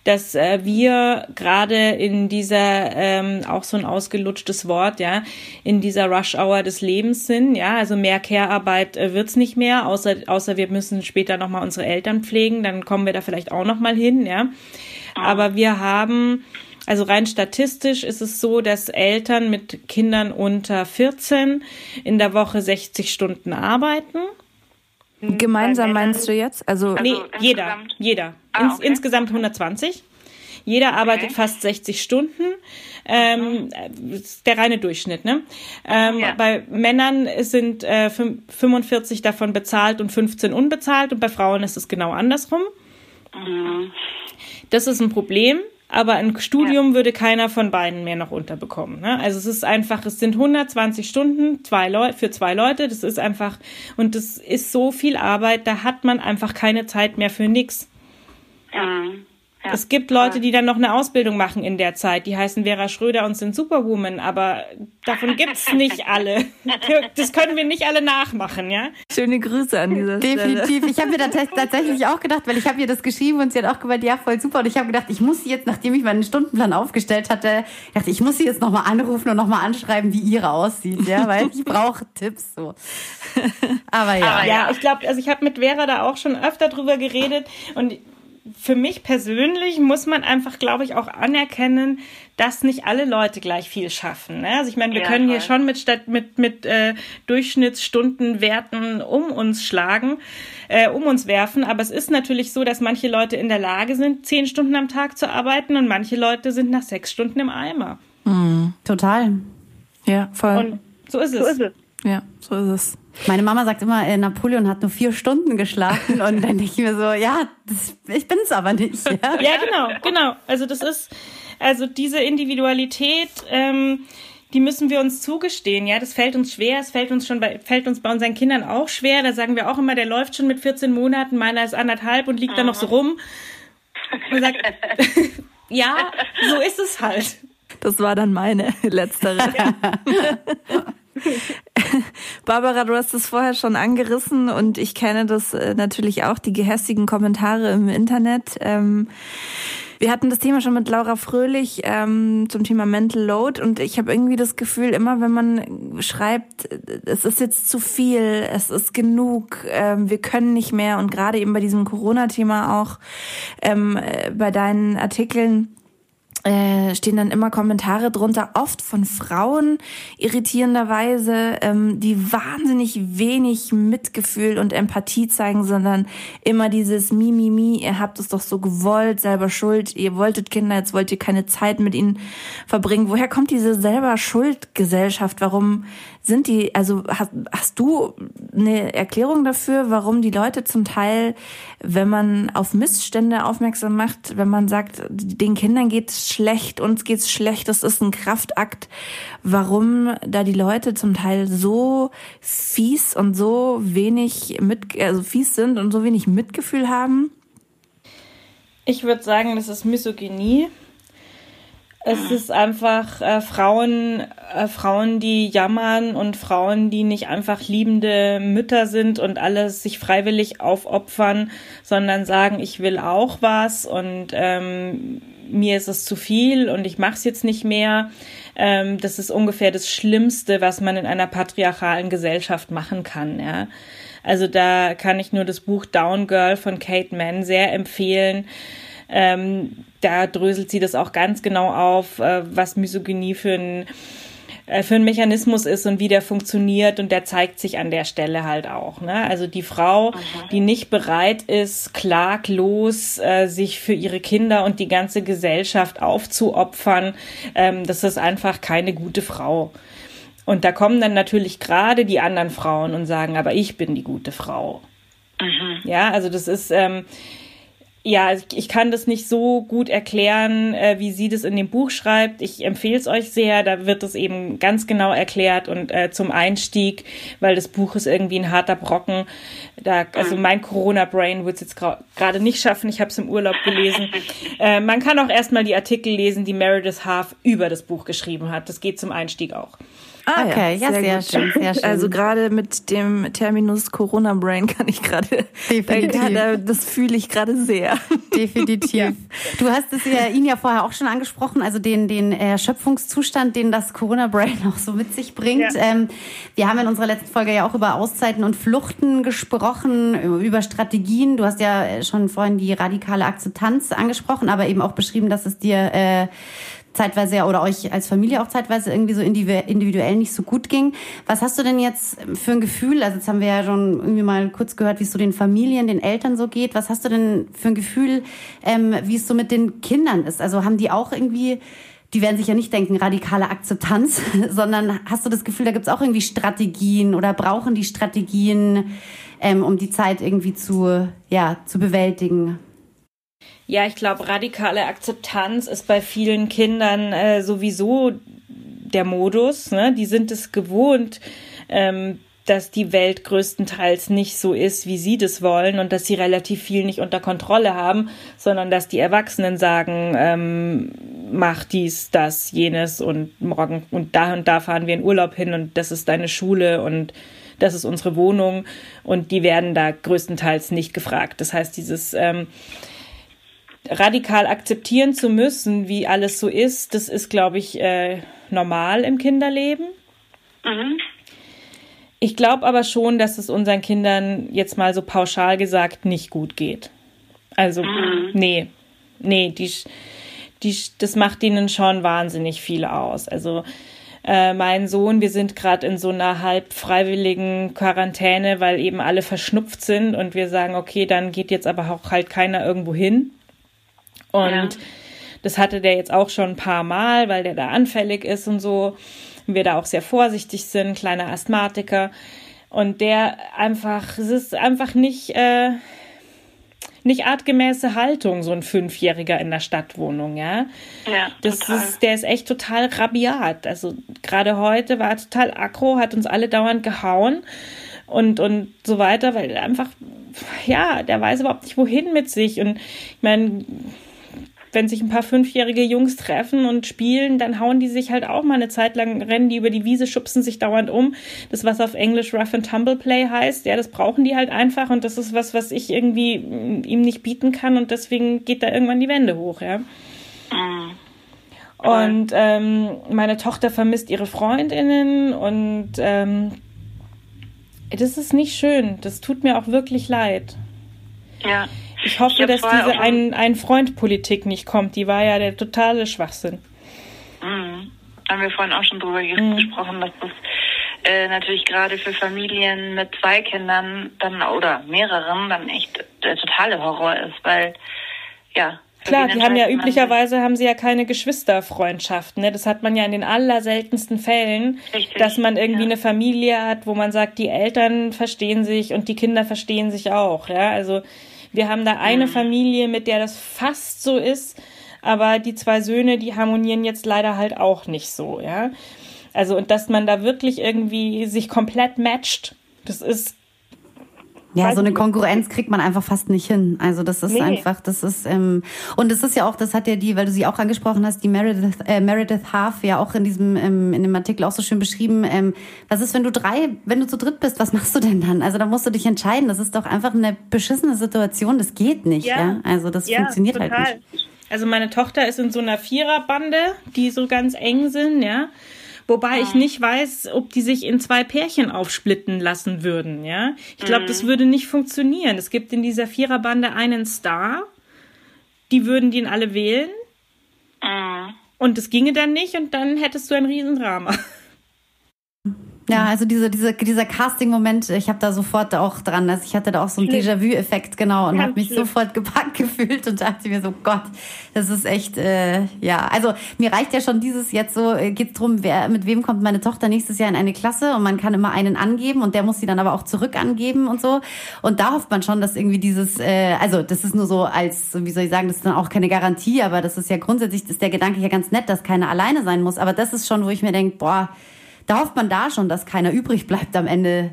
dass äh, wir gerade in dieser ähm, auch so ein ausgelutschtes Wort, ja, in dieser Rush Hour des Lebens sind, ja, also mehr Care-Arbeit äh, wird's nicht mehr, außer außer wir müssen später noch mal unsere Eltern pflegen, dann kommen wir da vielleicht auch noch mal hin, ja. Aber wir haben also rein statistisch ist es so, dass Eltern mit Kindern unter 14 in der Woche 60 Stunden arbeiten. Gemeinsam meinst du jetzt? Also, also nee, jeder, jeder. Ah, Ins, okay. Insgesamt 120. Jeder okay. arbeitet fast 60 Stunden. Ähm, der reine Durchschnitt, ne? Ähm, ja. Bei Männern sind äh, 45 davon bezahlt und 15 unbezahlt und bei Frauen ist es genau andersrum. Mhm. Das ist ein Problem aber ein Studium ja. würde keiner von beiden mehr noch unterbekommen. Ne? Also es ist einfach, es sind 120 Stunden zwei Leu für zwei Leute, das ist einfach, und das ist so viel Arbeit, da hat man einfach keine Zeit mehr für nix. Ja. Ja. Es gibt Leute, die dann noch eine Ausbildung machen in der Zeit. Die heißen Vera Schröder und sind Superwoman, aber davon gibt's nicht alle. Das können wir nicht alle nachmachen, ja? Schöne Grüße an dieser Definitiv. Stelle. Definitiv. Ich habe mir da tatsächlich auch gedacht, weil ich habe ihr das geschrieben und sie hat auch gemeint, ja, voll super. Und ich habe gedacht, ich muss sie jetzt, nachdem ich meinen Stundenplan aufgestellt hatte, dachte ich, muss sie jetzt nochmal anrufen und nochmal anschreiben, wie ihre aussieht, ja, weil ich brauche Tipps so. Aber ja. Aber ja, ich glaube, also ich habe mit Vera da auch schon öfter drüber geredet und für mich persönlich muss man einfach, glaube ich, auch anerkennen, dass nicht alle Leute gleich viel schaffen. Ne? Also ich meine, wir ja, können voll. hier schon mit, mit, mit äh, Durchschnittsstundenwerten um uns schlagen, äh, um uns werfen. Aber es ist natürlich so, dass manche Leute in der Lage sind, zehn Stunden am Tag zu arbeiten und manche Leute sind nach sechs Stunden im Eimer. Mhm. Total. Ja, voll. Und so ist es. So ist es. Ja, so ist es. Meine Mama sagt immer, äh, Napoleon hat nur vier Stunden geschlafen und dann denke ich mir so, ja, das, ich bin's aber nicht. Ja? ja, genau, genau. Also das ist, also diese Individualität, ähm, die müssen wir uns zugestehen. Ja, das fällt uns schwer. Es fällt uns schon bei, fällt uns bei unseren Kindern auch schwer. Da sagen wir auch immer, der läuft schon mit 14 Monaten, meiner ist anderthalb und liegt mhm. da noch so rum. Und sagt, ja, so ist es halt. Das war dann meine letztere. Ja. Barbara, du hast es vorher schon angerissen und ich kenne das äh, natürlich auch, die gehässigen Kommentare im Internet. Ähm, wir hatten das Thema schon mit Laura Fröhlich ähm, zum Thema Mental Load und ich habe irgendwie das Gefühl, immer wenn man schreibt, es ist jetzt zu viel, es ist genug, ähm, wir können nicht mehr und gerade eben bei diesem Corona-Thema auch äh, bei deinen Artikeln äh, stehen dann immer Kommentare drunter, oft von Frauen irritierenderweise, ähm, die wahnsinnig wenig Mitgefühl und Empathie zeigen, sondern immer dieses Mi, Mi, Mi, ihr habt es doch so gewollt, selber schuld, ihr wolltet Kinder, jetzt wollt ihr keine Zeit mit ihnen verbringen. Woher kommt diese selber Schuldgesellschaft? Warum sind die, also hast, hast du eine Erklärung dafür, warum die Leute zum Teil, wenn man auf Missstände aufmerksam macht, wenn man sagt, den Kindern geht's schlecht, uns geht's schlecht, das ist ein Kraftakt, warum da die Leute zum Teil so fies und so wenig mit, also fies sind und so wenig Mitgefühl haben? Ich würde sagen, das ist Misogynie. Es ist einfach äh, Frauen, äh, Frauen, die jammern und Frauen, die nicht einfach liebende Mütter sind und alles sich freiwillig aufopfern, sondern sagen, ich will auch was und ähm, mir ist es zu viel und ich mache es jetzt nicht mehr. Ähm, das ist ungefähr das Schlimmste, was man in einer patriarchalen Gesellschaft machen kann. Ja. Also da kann ich nur das Buch Down Girl von Kate Mann sehr empfehlen ähm, da dröselt sie das auch ganz genau auf, äh, was Misogynie für ein äh, für ein Mechanismus ist und wie der funktioniert und der zeigt sich an der Stelle halt auch. Ne? Also die Frau, die nicht bereit ist, klaglos äh, sich für ihre Kinder und die ganze Gesellschaft aufzuopfern, ähm, das ist einfach keine gute Frau. Und da kommen dann natürlich gerade die anderen Frauen und sagen, aber ich bin die gute Frau. Mhm. Ja, also das ist ähm, ja, ich kann das nicht so gut erklären, äh, wie sie das in dem Buch schreibt. Ich empfehle es euch sehr. Da wird es eben ganz genau erklärt und äh, zum Einstieg, weil das Buch ist irgendwie ein harter Brocken. Da, also mein Corona-Brain wird es jetzt gerade nicht schaffen. Ich habe es im Urlaub gelesen. Äh, man kann auch erstmal die Artikel lesen, die Meredith Half über das Buch geschrieben hat. Das geht zum Einstieg auch. Ah, okay, ja, ja sehr, sehr, schön, sehr schön. Also gerade mit dem Terminus Corona Brain kann ich gerade, das fühle ich gerade sehr. Definitiv. Ja. Du hast es ja ihn ja vorher auch schon angesprochen, also den den Erschöpfungszustand, den das Corona Brain auch so mit sich bringt. Ja. Ähm, wir haben in unserer letzten Folge ja auch über Auszeiten und Fluchten gesprochen, über Strategien. Du hast ja schon vorhin die radikale Akzeptanz angesprochen, aber eben auch beschrieben, dass es dir äh, zeitweise ja oder euch als Familie auch zeitweise irgendwie so individuell nicht so gut ging. Was hast du denn jetzt für ein Gefühl? Also jetzt haben wir ja schon irgendwie mal kurz gehört, wie es so den Familien, den Eltern so geht. Was hast du denn für ein Gefühl, ähm, wie es so mit den Kindern ist? Also haben die auch irgendwie die werden sich ja nicht denken, radikale Akzeptanz, sondern hast du das Gefühl, da gibt es auch irgendwie Strategien oder brauchen die Strategien, ähm, um die Zeit irgendwie zu, ja, zu bewältigen? Ja, ich glaube, radikale Akzeptanz ist bei vielen Kindern äh, sowieso der Modus. Ne? Die sind es gewohnt, ähm, dass die Welt größtenteils nicht so ist, wie sie das wollen und dass sie relativ viel nicht unter Kontrolle haben, sondern dass die Erwachsenen sagen, ähm, mach dies, das, jenes und morgen und da und da fahren wir in Urlaub hin und das ist deine Schule und das ist unsere Wohnung und die werden da größtenteils nicht gefragt. Das heißt, dieses ähm, radikal akzeptieren zu müssen, wie alles so ist, das ist, glaube ich, äh, normal im Kinderleben. Mhm. Ich glaube aber schon, dass es unseren Kindern jetzt mal so pauschal gesagt nicht gut geht. Also, mhm. nee, nee, die, die, das macht ihnen schon wahnsinnig viel aus. Also, äh, mein Sohn, wir sind gerade in so einer halb freiwilligen Quarantäne, weil eben alle verschnupft sind und wir sagen, okay, dann geht jetzt aber auch halt keiner irgendwo hin. Und ja. das hatte der jetzt auch schon ein paar Mal, weil der da anfällig ist und so. Und wir da auch sehr vorsichtig sind, kleiner Asthmatiker. Und der einfach, es ist einfach nicht, äh, nicht artgemäße Haltung, so ein Fünfjähriger in der Stadtwohnung, ja. Ja, das total. ist, der ist echt total rabiat. Also gerade heute war er total aggro, hat uns alle dauernd gehauen und, und so weiter, weil er einfach, ja, der weiß überhaupt nicht wohin mit sich. Und ich meine, wenn sich ein paar fünfjährige Jungs treffen und spielen, dann hauen die sich halt auch mal eine Zeit lang, rennen die über die Wiese, schubsen sich dauernd um. Das, was auf Englisch Rough and Tumble Play heißt, ja, das brauchen die halt einfach und das ist was, was ich irgendwie mm, ihm nicht bieten kann und deswegen geht da irgendwann die Wände hoch, ja. Mhm. Und ähm, meine Tochter vermisst ihre Freundinnen und ähm, das ist nicht schön. Das tut mir auch wirklich leid. Ja. Ich hoffe, ich dass diese ein, ein Freund-Politik nicht kommt. Die war ja der totale Schwachsinn. Mhm. Haben wir vorhin auch schon drüber mhm. gesprochen, dass das äh, natürlich gerade für Familien mit zwei Kindern dann oder mehreren dann echt der totale Horror ist, weil ja, Klar, die haben ja üblicherweise haben sie ja keine Geschwisterfreundschaften. Ne? Das hat man ja in den allerseltensten Fällen, Richtig, dass man irgendwie ja. eine Familie hat, wo man sagt, die Eltern verstehen sich und die Kinder verstehen sich auch. Ja, also wir haben da eine mhm. Familie, mit der das fast so ist, aber die zwei Söhne, die harmonieren jetzt leider halt auch nicht so. Ja, also und dass man da wirklich irgendwie sich komplett matcht, das ist ja, so eine Konkurrenz kriegt man einfach fast nicht hin. Also das ist nee. einfach, das ist ähm, und es ist ja auch, das hat ja die, weil du sie auch angesprochen hast, die Meredith, äh, Meredith Half ja auch in diesem ähm, in dem Artikel auch so schön beschrieben. Ähm, was ist, wenn du drei, wenn du zu dritt bist, was machst du denn dann? Also da musst du dich entscheiden. Das ist doch einfach eine beschissene Situation. Das geht nicht. Ja, ja? also das ja, funktioniert halt total. halt nicht. Also meine Tochter ist in so einer Viererbande, die so ganz eng sind, ja. Wobei ich nicht weiß, ob die sich in zwei Pärchen aufsplitten lassen würden, ja. Ich glaube, mhm. das würde nicht funktionieren. Es gibt in dieser Viererbande einen Star, die würden den alle wählen. Mhm. Und es ginge dann nicht und dann hättest du ein Riesendrama. Ja, also diese, diese, dieser Casting-Moment, ich habe da sofort auch dran, also ich hatte da auch so einen Déjà-vu-Effekt, genau, und habe mich schlimm. sofort gepackt gefühlt und dachte mir so, Gott, das ist echt, äh, ja, also mir reicht ja schon dieses jetzt so, äh, geht's drum, wer, mit wem kommt meine Tochter nächstes Jahr in eine Klasse und man kann immer einen angeben und der muss sie dann aber auch zurück angeben und so. Und da hofft man schon, dass irgendwie dieses, äh, also das ist nur so als, wie soll ich sagen, das ist dann auch keine Garantie, aber das ist ja grundsätzlich, ist der Gedanke ja ganz nett, dass keiner alleine sein muss, aber das ist schon, wo ich mir denke, boah, da hofft man da schon, dass keiner übrig bleibt am Ende.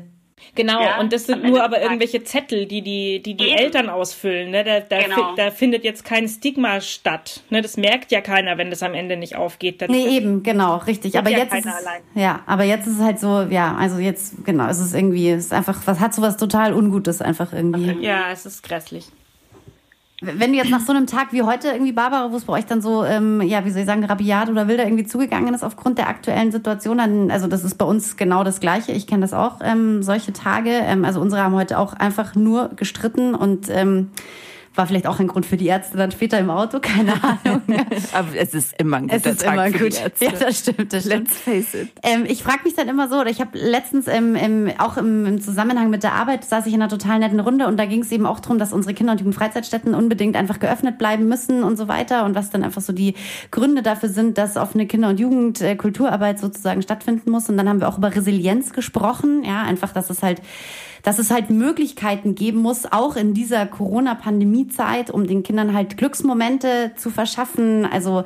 Genau, ja, und das sind nur aber irgendwelche Zettel, die die, die, die Eltern ausfüllen. Ne? Da, da, genau. fi da findet jetzt kein Stigma statt. Ne? Das merkt ja keiner, wenn das am Ende nicht aufgeht. Das nee, eben, genau, richtig. Aber ja jetzt ist es, ja, aber jetzt ist es halt so, ja, also jetzt, genau, es ist irgendwie, es ist einfach, was hat so was total Ungutes einfach irgendwie. Ja, es ist grässlich. Wenn du jetzt nach so einem Tag wie heute irgendwie, Barbara, wo es bei euch dann so, ähm, ja, wie soll ich sagen, rabiat oder wilder irgendwie zugegangen ist aufgrund der aktuellen Situation, dann, also das ist bei uns genau das Gleiche. Ich kenne das auch, ähm, solche Tage. Ähm, also unsere haben heute auch einfach nur gestritten und ähm, war vielleicht auch ein Grund für die Ärzte dann später im Auto, keine Ahnung. Aber es ist immer ein guter es ist Tag immer gut. Ja, das stimmt, das stimmt. Let's face it. Ähm, ich frage mich dann immer so, oder ich habe letztens ähm, im, auch im, im, Zusammenhang mit der Arbeit saß ich in einer total netten Runde und da ging es eben auch darum, dass unsere Kinder- und Jugendfreizeitstätten unbedingt einfach geöffnet bleiben müssen und so weiter und was dann einfach so die Gründe dafür sind, dass offene Kinder- und Jugendkulturarbeit sozusagen stattfinden muss. Und dann haben wir auch über Resilienz gesprochen, ja, einfach, dass es halt dass es halt Möglichkeiten geben muss, auch in dieser Corona-Pandemie-Zeit, um den Kindern halt Glücksmomente zu verschaffen. Also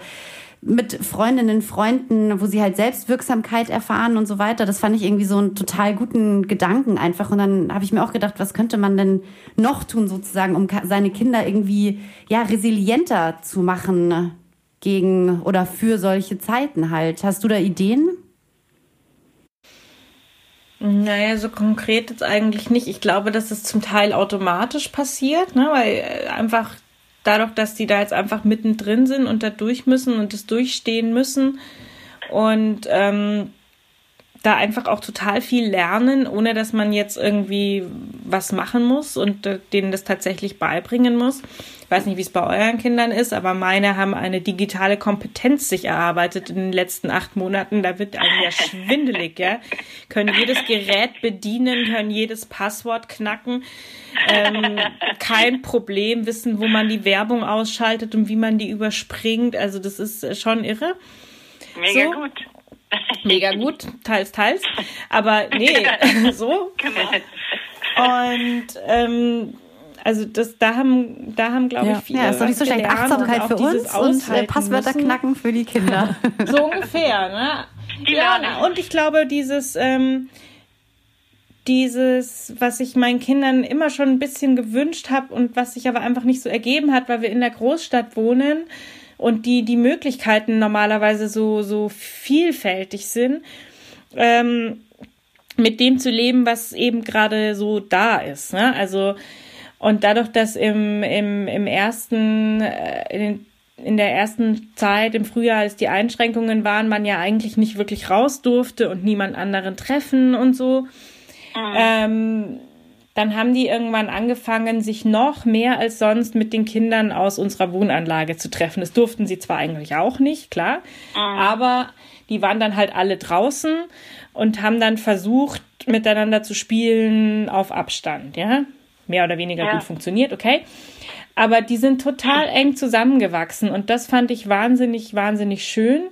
mit Freundinnen, Freunden, wo sie halt Selbstwirksamkeit erfahren und so weiter. Das fand ich irgendwie so einen total guten Gedanken einfach. Und dann habe ich mir auch gedacht, was könnte man denn noch tun sozusagen, um seine Kinder irgendwie ja resilienter zu machen gegen oder für solche Zeiten halt. Hast du da Ideen? Naja, so konkret jetzt eigentlich nicht. Ich glaube, dass es zum Teil automatisch passiert, ne? weil äh, einfach dadurch, dass die da jetzt einfach mittendrin sind und da durch müssen und das durchstehen müssen und ähm, da einfach auch total viel lernen, ohne dass man jetzt irgendwie was machen muss und äh, denen das tatsächlich beibringen muss. Ich weiß nicht, wie es bei euren Kindern ist, aber meine haben eine digitale Kompetenz sich erarbeitet in den letzten acht Monaten. Da wird einem ja schwindelig, ja. Können jedes Gerät bedienen, können jedes Passwort knacken. Ähm, kein Problem wissen, wo man die Werbung ausschaltet und wie man die überspringt. Also das ist schon irre. Mega so. gut. Mega gut, teils, teils. Aber nee, so. Genau. Und ähm, also das, da haben, da haben glaube ich viele. Ja, ist doch nicht so schlecht. Achtsamkeit für uns und äh, Passwörter müssen. knacken für die Kinder. so ungefähr, ne? Ja, und ich glaube, dieses, ähm, dieses, was ich meinen Kindern immer schon ein bisschen gewünscht habe und was sich aber einfach nicht so ergeben hat, weil wir in der Großstadt wohnen und die die Möglichkeiten normalerweise so so vielfältig sind, ähm, mit dem zu leben, was eben gerade so da ist. Ne? Also und dadurch, dass im, im, im ersten, äh, in, den, in der ersten Zeit im Frühjahr, als die Einschränkungen waren, man ja eigentlich nicht wirklich raus durfte und niemand anderen treffen und so, mhm. ähm, dann haben die irgendwann angefangen, sich noch mehr als sonst mit den Kindern aus unserer Wohnanlage zu treffen. Das durften sie zwar eigentlich auch nicht, klar, mhm. aber die waren dann halt alle draußen und haben dann versucht, miteinander zu spielen auf Abstand, ja mehr oder weniger ja. gut funktioniert, okay. Aber die sind total eng zusammengewachsen und das fand ich wahnsinnig, wahnsinnig schön.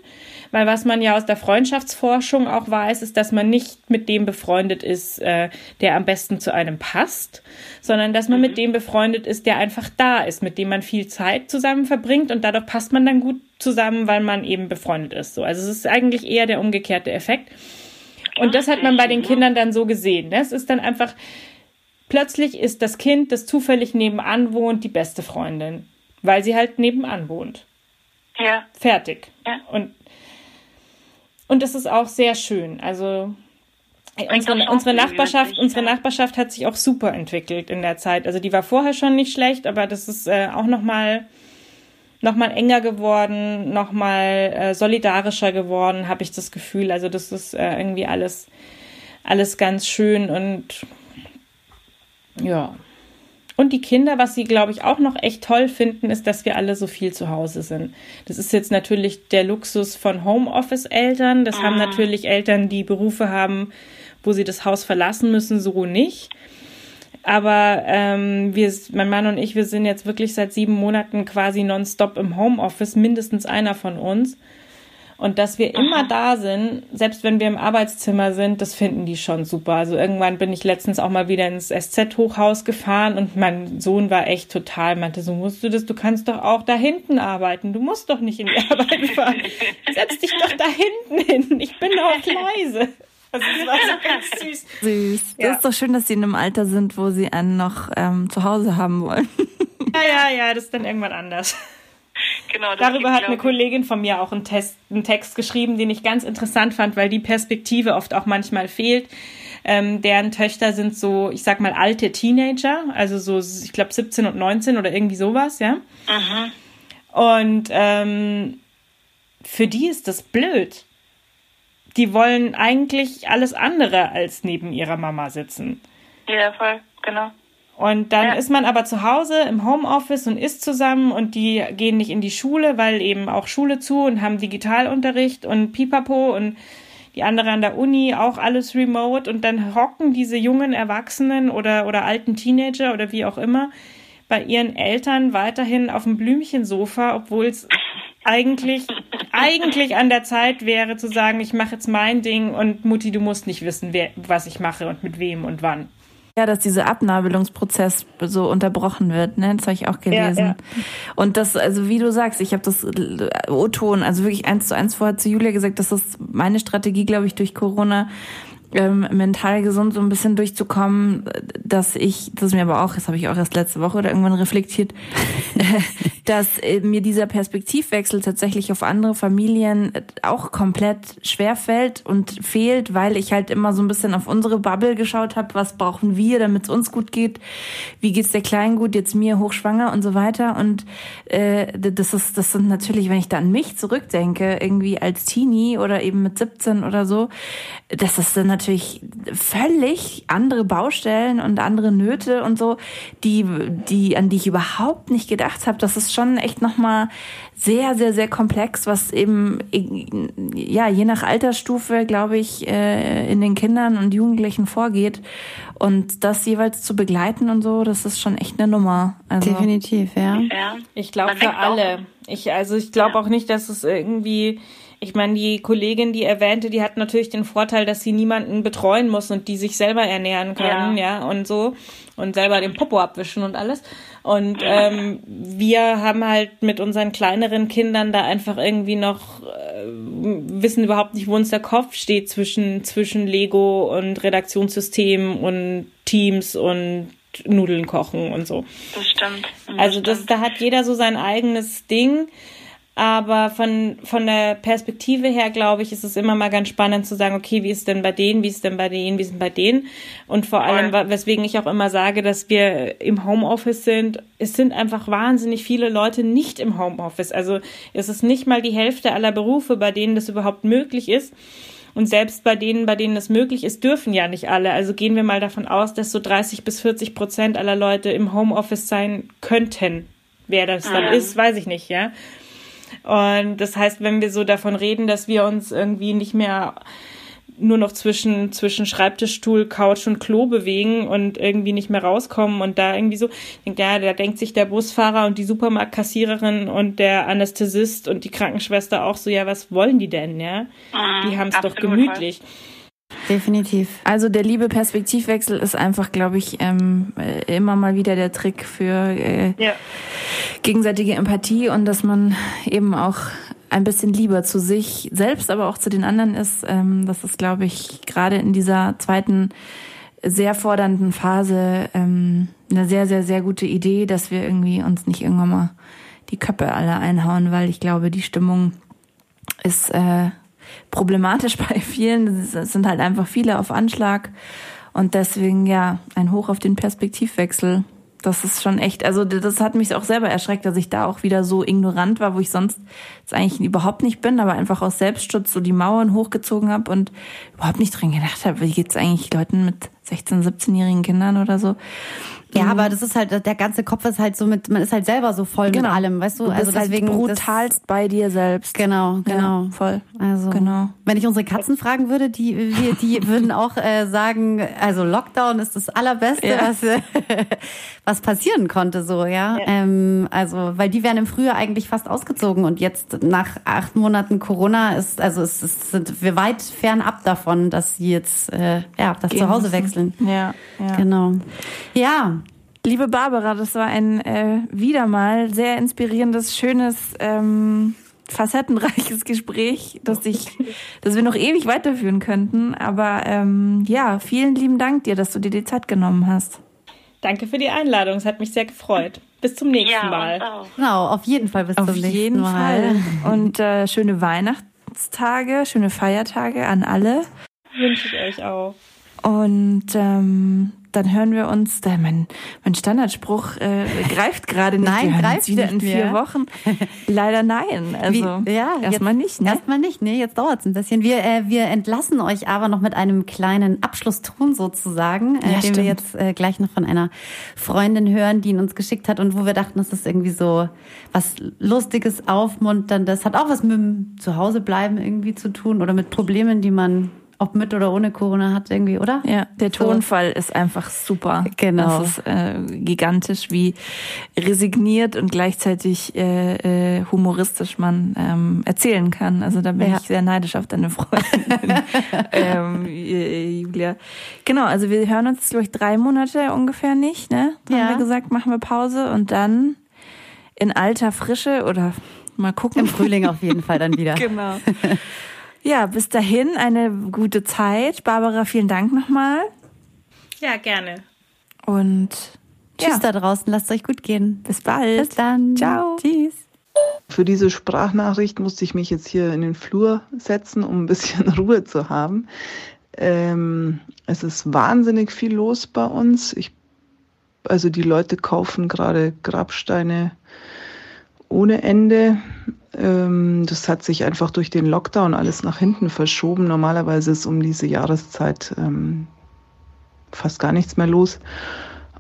Weil was man ja aus der Freundschaftsforschung auch weiß, ist, dass man nicht mit dem befreundet ist, äh, der am besten zu einem passt, sondern dass man mhm. mit dem befreundet ist, der einfach da ist, mit dem man viel Zeit zusammen verbringt und dadurch passt man dann gut zusammen, weil man eben befreundet ist. So, also es ist eigentlich eher der umgekehrte Effekt. Und das hat man bei den Kindern dann so gesehen. Ne? Es ist dann einfach, Plötzlich ist das Kind, das zufällig nebenan wohnt, die beste Freundin, weil sie halt nebenan wohnt. Ja. Fertig. Ja. Und, und das ist auch sehr schön. Also unsere, unsere Nachbarschaft, unsere Nachbarschaft hat sich auch super entwickelt in der Zeit. Also die war vorher schon nicht schlecht, aber das ist äh, auch noch mal noch mal enger geworden, noch mal äh, solidarischer geworden, habe ich das Gefühl. Also das ist äh, irgendwie alles alles ganz schön und ja. Und die Kinder, was sie, glaube ich, auch noch echt toll finden, ist, dass wir alle so viel zu Hause sind. Das ist jetzt natürlich der Luxus von Homeoffice-Eltern. Das ah. haben natürlich Eltern, die Berufe haben, wo sie das Haus verlassen müssen, so nicht. Aber ähm, wir, mein Mann und ich, wir sind jetzt wirklich seit sieben Monaten quasi nonstop im Homeoffice, mindestens einer von uns. Und dass wir immer da sind, selbst wenn wir im Arbeitszimmer sind, das finden die schon super. Also irgendwann bin ich letztens auch mal wieder ins SZ-Hochhaus gefahren und mein Sohn war echt total, meinte, so musst du das, du kannst doch auch da hinten arbeiten. Du musst doch nicht in die Arbeit fahren. Setz dich doch da hinten hin. Ich bin auch leise. Also das war so ganz süß. Süß. Das ja. ist doch schön, dass sie in einem Alter sind, wo sie einen noch ähm, zu Hause haben wollen. Ja, ja, ja, das ist dann irgendwann anders. Genau, Darüber hat eine Kollegin von mir auch einen, Test, einen Text geschrieben, den ich ganz interessant fand, weil die Perspektive oft auch manchmal fehlt. Ähm, deren Töchter sind so, ich sag mal, alte Teenager, also so, ich glaube, 17 und 19 oder irgendwie sowas, ja. Aha. Und ähm, für die ist das blöd. Die wollen eigentlich alles andere als neben ihrer Mama sitzen. Ja, voll, genau. Und dann ja. ist man aber zu Hause im Homeoffice und isst zusammen und die gehen nicht in die Schule, weil eben auch Schule zu und haben Digitalunterricht und Pipapo und die andere an der Uni auch alles remote und dann hocken diese jungen Erwachsenen oder, oder alten Teenager oder wie auch immer bei ihren Eltern weiterhin auf dem Blümchensofa, obwohl es eigentlich, eigentlich an der Zeit wäre zu sagen, ich mache jetzt mein Ding und Mutti, du musst nicht wissen, wer, was ich mache und mit wem und wann. Ja, dass dieser Abnabelungsprozess so unterbrochen wird, ne? Das habe ich auch gelesen. Ja, ja. Und das, also wie du sagst, ich habe das O-Ton, also wirklich eins zu eins vorher zu Julia gesagt, dass das meine Strategie, glaube ich, durch Corona ähm, mental gesund so ein bisschen durchzukommen, dass ich, das ist mir aber auch, das habe ich auch erst letzte Woche oder irgendwann reflektiert, dass äh, mir dieser Perspektivwechsel tatsächlich auf andere Familien auch komplett schwer fällt und fehlt, weil ich halt immer so ein bisschen auf unsere Bubble geschaut habe, was brauchen wir, damit es uns gut geht, wie geht's der Kleinen gut, jetzt mir hochschwanger und so weiter. Und äh, das ist, das sind natürlich, wenn ich da an mich zurückdenke, irgendwie als Teenie oder eben mit 17 oder so, das ist dann natürlich völlig andere Baustellen und andere Nöte und so, die, die, an die ich überhaupt nicht gedacht habe. Das ist schon echt nochmal sehr, sehr, sehr komplex, was eben, ja, je nach Altersstufe, glaube ich, äh, in den Kindern und Jugendlichen vorgeht. Und das jeweils zu begleiten und so, das ist schon echt eine Nummer. Also Definitiv, ja. ja. Ich glaube für alle. Ich, also ich glaube ja. auch nicht, dass es irgendwie ich meine, die Kollegin, die erwähnte, die hat natürlich den Vorteil, dass sie niemanden betreuen muss und die sich selber ernähren können, ja, ja und so und selber den Popo abwischen und alles. Und ähm, wir haben halt mit unseren kleineren Kindern da einfach irgendwie noch äh, wissen überhaupt nicht, wo uns der Kopf steht zwischen zwischen Lego und Redaktionssystem und Teams und Nudeln kochen und so. Das stimmt. Das also das, da hat jeder so sein eigenes Ding. Aber von, von der Perspektive her, glaube ich, ist es immer mal ganz spannend zu sagen, okay, wie ist denn bei denen, wie ist denn bei denen, wie ist denn bei denen? Und vor allem, weswegen ich auch immer sage, dass wir im Homeoffice sind, es sind einfach wahnsinnig viele Leute nicht im Homeoffice. Also es ist nicht mal die Hälfte aller Berufe, bei denen das überhaupt möglich ist. Und selbst bei denen, bei denen das möglich ist, dürfen ja nicht alle. Also gehen wir mal davon aus, dass so 30 bis 40 Prozent aller Leute im Homeoffice sein könnten. Wer das dann mhm. ist, weiß ich nicht, ja. Und das heißt, wenn wir so davon reden, dass wir uns irgendwie nicht mehr nur noch zwischen, zwischen Schreibtischstuhl, Couch und Klo bewegen und irgendwie nicht mehr rauskommen und da irgendwie so, denkt, ja, da denkt sich der Busfahrer und die Supermarktkassiererin und der Anästhesist und die Krankenschwester auch so, ja, was wollen die denn, ja? Die mhm, haben es doch gemütlich. Voll. Definitiv. Also der liebe Perspektivwechsel ist einfach, glaube ich, ähm, äh, immer mal wieder der Trick für äh, ja. gegenseitige Empathie und dass man eben auch ein bisschen lieber zu sich selbst, aber auch zu den anderen ist. Ähm, das ist, glaube ich, gerade in dieser zweiten sehr fordernden Phase ähm, eine sehr, sehr, sehr gute Idee, dass wir irgendwie uns nicht irgendwann mal die Köpfe alle einhauen, weil ich glaube, die Stimmung ist äh, problematisch bei vielen. Es sind halt einfach viele auf Anschlag. Und deswegen, ja, ein Hoch auf den Perspektivwechsel. Das ist schon echt, also das hat mich auch selber erschreckt, dass ich da auch wieder so ignorant war, wo ich sonst jetzt eigentlich überhaupt nicht bin, aber einfach aus Selbstschutz so die Mauern hochgezogen habe und überhaupt nicht dran gedacht habe, wie geht's eigentlich Leuten mit 16, 17-jährigen Kindern oder so. Ja, mhm. aber das ist halt, der ganze Kopf ist halt so mit, man ist halt selber so voll genau. mit allem, weißt du? du also halt deswegen. Halt brutalst bei dir selbst. Genau, genau. Ja, voll. Also, genau. Wenn ich unsere Katzen fragen würde, die, wir, die würden auch äh, sagen, also Lockdown ist das Allerbeste, ja. was, äh, was passieren konnte, so, ja. ja. Ähm, also, weil die wären im Frühjahr eigentlich fast ausgezogen und jetzt nach acht Monaten Corona ist, also es, es sind wir weit fernab davon, dass sie jetzt, äh, ja, das Gehen Zuhause wechseln. Ja, ja. Genau. Ja, Liebe Barbara, das war ein äh, wieder mal sehr inspirierendes, schönes, ähm, facettenreiches Gespräch, das ich, das wir noch ewig weiterführen könnten. Aber ähm, ja, vielen lieben Dank dir, dass du dir die Zeit genommen hast. Danke für die Einladung. Es hat mich sehr gefreut. Bis zum nächsten ja, Mal. Genau, auf jeden Fall bis auf zum nächsten jeden Mal. Fall. Und äh, schöne Weihnachtstage, schöne Feiertage an alle. Wünsche ich euch auch. Und ähm, dann hören wir uns, da mein, mein Standardspruch äh, greift gerade nicht. Nein, greift wieder in vier mehr. Wochen. Leider nein. Also Wie, ja, erstmal nicht. Ne? Erstmal nicht, ne? Jetzt dauert es ein bisschen. Wir, äh, wir entlassen euch aber noch mit einem kleinen Abschlusston sozusagen, äh, ja, den stimmt. wir jetzt äh, gleich noch von einer Freundin hören, die ihn uns geschickt hat und wo wir dachten, das ist irgendwie so was Lustiges, Aufmunterndes, hat auch was mit dem Zuhausebleiben irgendwie zu tun oder mit Problemen, die man ob mit oder ohne Corona hat irgendwie, oder? Ja, der Tonfall so. ist einfach super. Genau. Das ist äh, gigantisch, wie resigniert und gleichzeitig äh, äh, humoristisch man ähm, erzählen kann. Also da bin ja. ich sehr neidisch auf deine Freundin, ähm, äh, Julia. Genau, also wir hören uns, glaube ich, drei Monate ungefähr nicht, ne? Haben ja. wir gesagt, machen wir Pause und dann in alter Frische oder mal gucken. Im Frühling auf jeden Fall dann wieder. genau. Ja, bis dahin eine gute Zeit. Barbara, vielen Dank nochmal. Ja, gerne. Und tschüss ja. da draußen. Lasst euch gut gehen. Bis bald. Bis dann. Ciao. Tschüss. Für diese Sprachnachricht musste ich mich jetzt hier in den Flur setzen, um ein bisschen Ruhe zu haben. Ähm, es ist wahnsinnig viel los bei uns. Ich, also die Leute kaufen gerade Grabsteine ohne Ende. Ähm, das hat sich einfach durch den Lockdown alles nach hinten verschoben. Normalerweise ist um diese Jahreszeit ähm, fast gar nichts mehr los.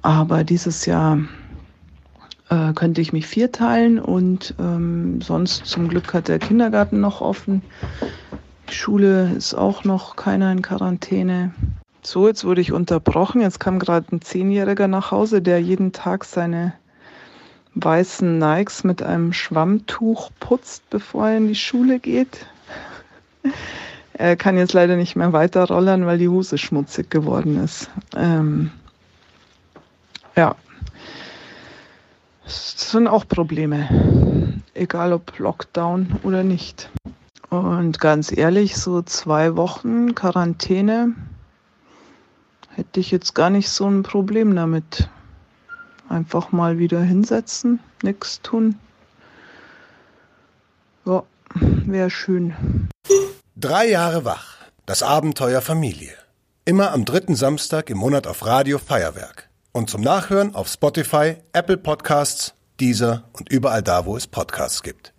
Aber dieses Jahr äh, könnte ich mich vierteilen und ähm, sonst zum Glück hat der Kindergarten noch offen. Die Schule ist auch noch keiner in Quarantäne. So, jetzt wurde ich unterbrochen. Jetzt kam gerade ein Zehnjähriger nach Hause, der jeden Tag seine weißen Nikes mit einem Schwammtuch putzt, bevor er in die Schule geht. Er kann jetzt leider nicht mehr weiter rollern, weil die Hose schmutzig geworden ist. Ähm, ja, das sind auch Probleme, egal ob Lockdown oder nicht. Und ganz ehrlich, so zwei Wochen Quarantäne hätte ich jetzt gar nicht so ein Problem damit. Einfach mal wieder hinsetzen, nichts tun. wäre schön. Drei Jahre wach. Das Abenteuer Familie. Immer am dritten Samstag im Monat auf Radio Feuerwerk. Und zum Nachhören auf Spotify, Apple Podcasts, Deezer und überall da, wo es Podcasts gibt.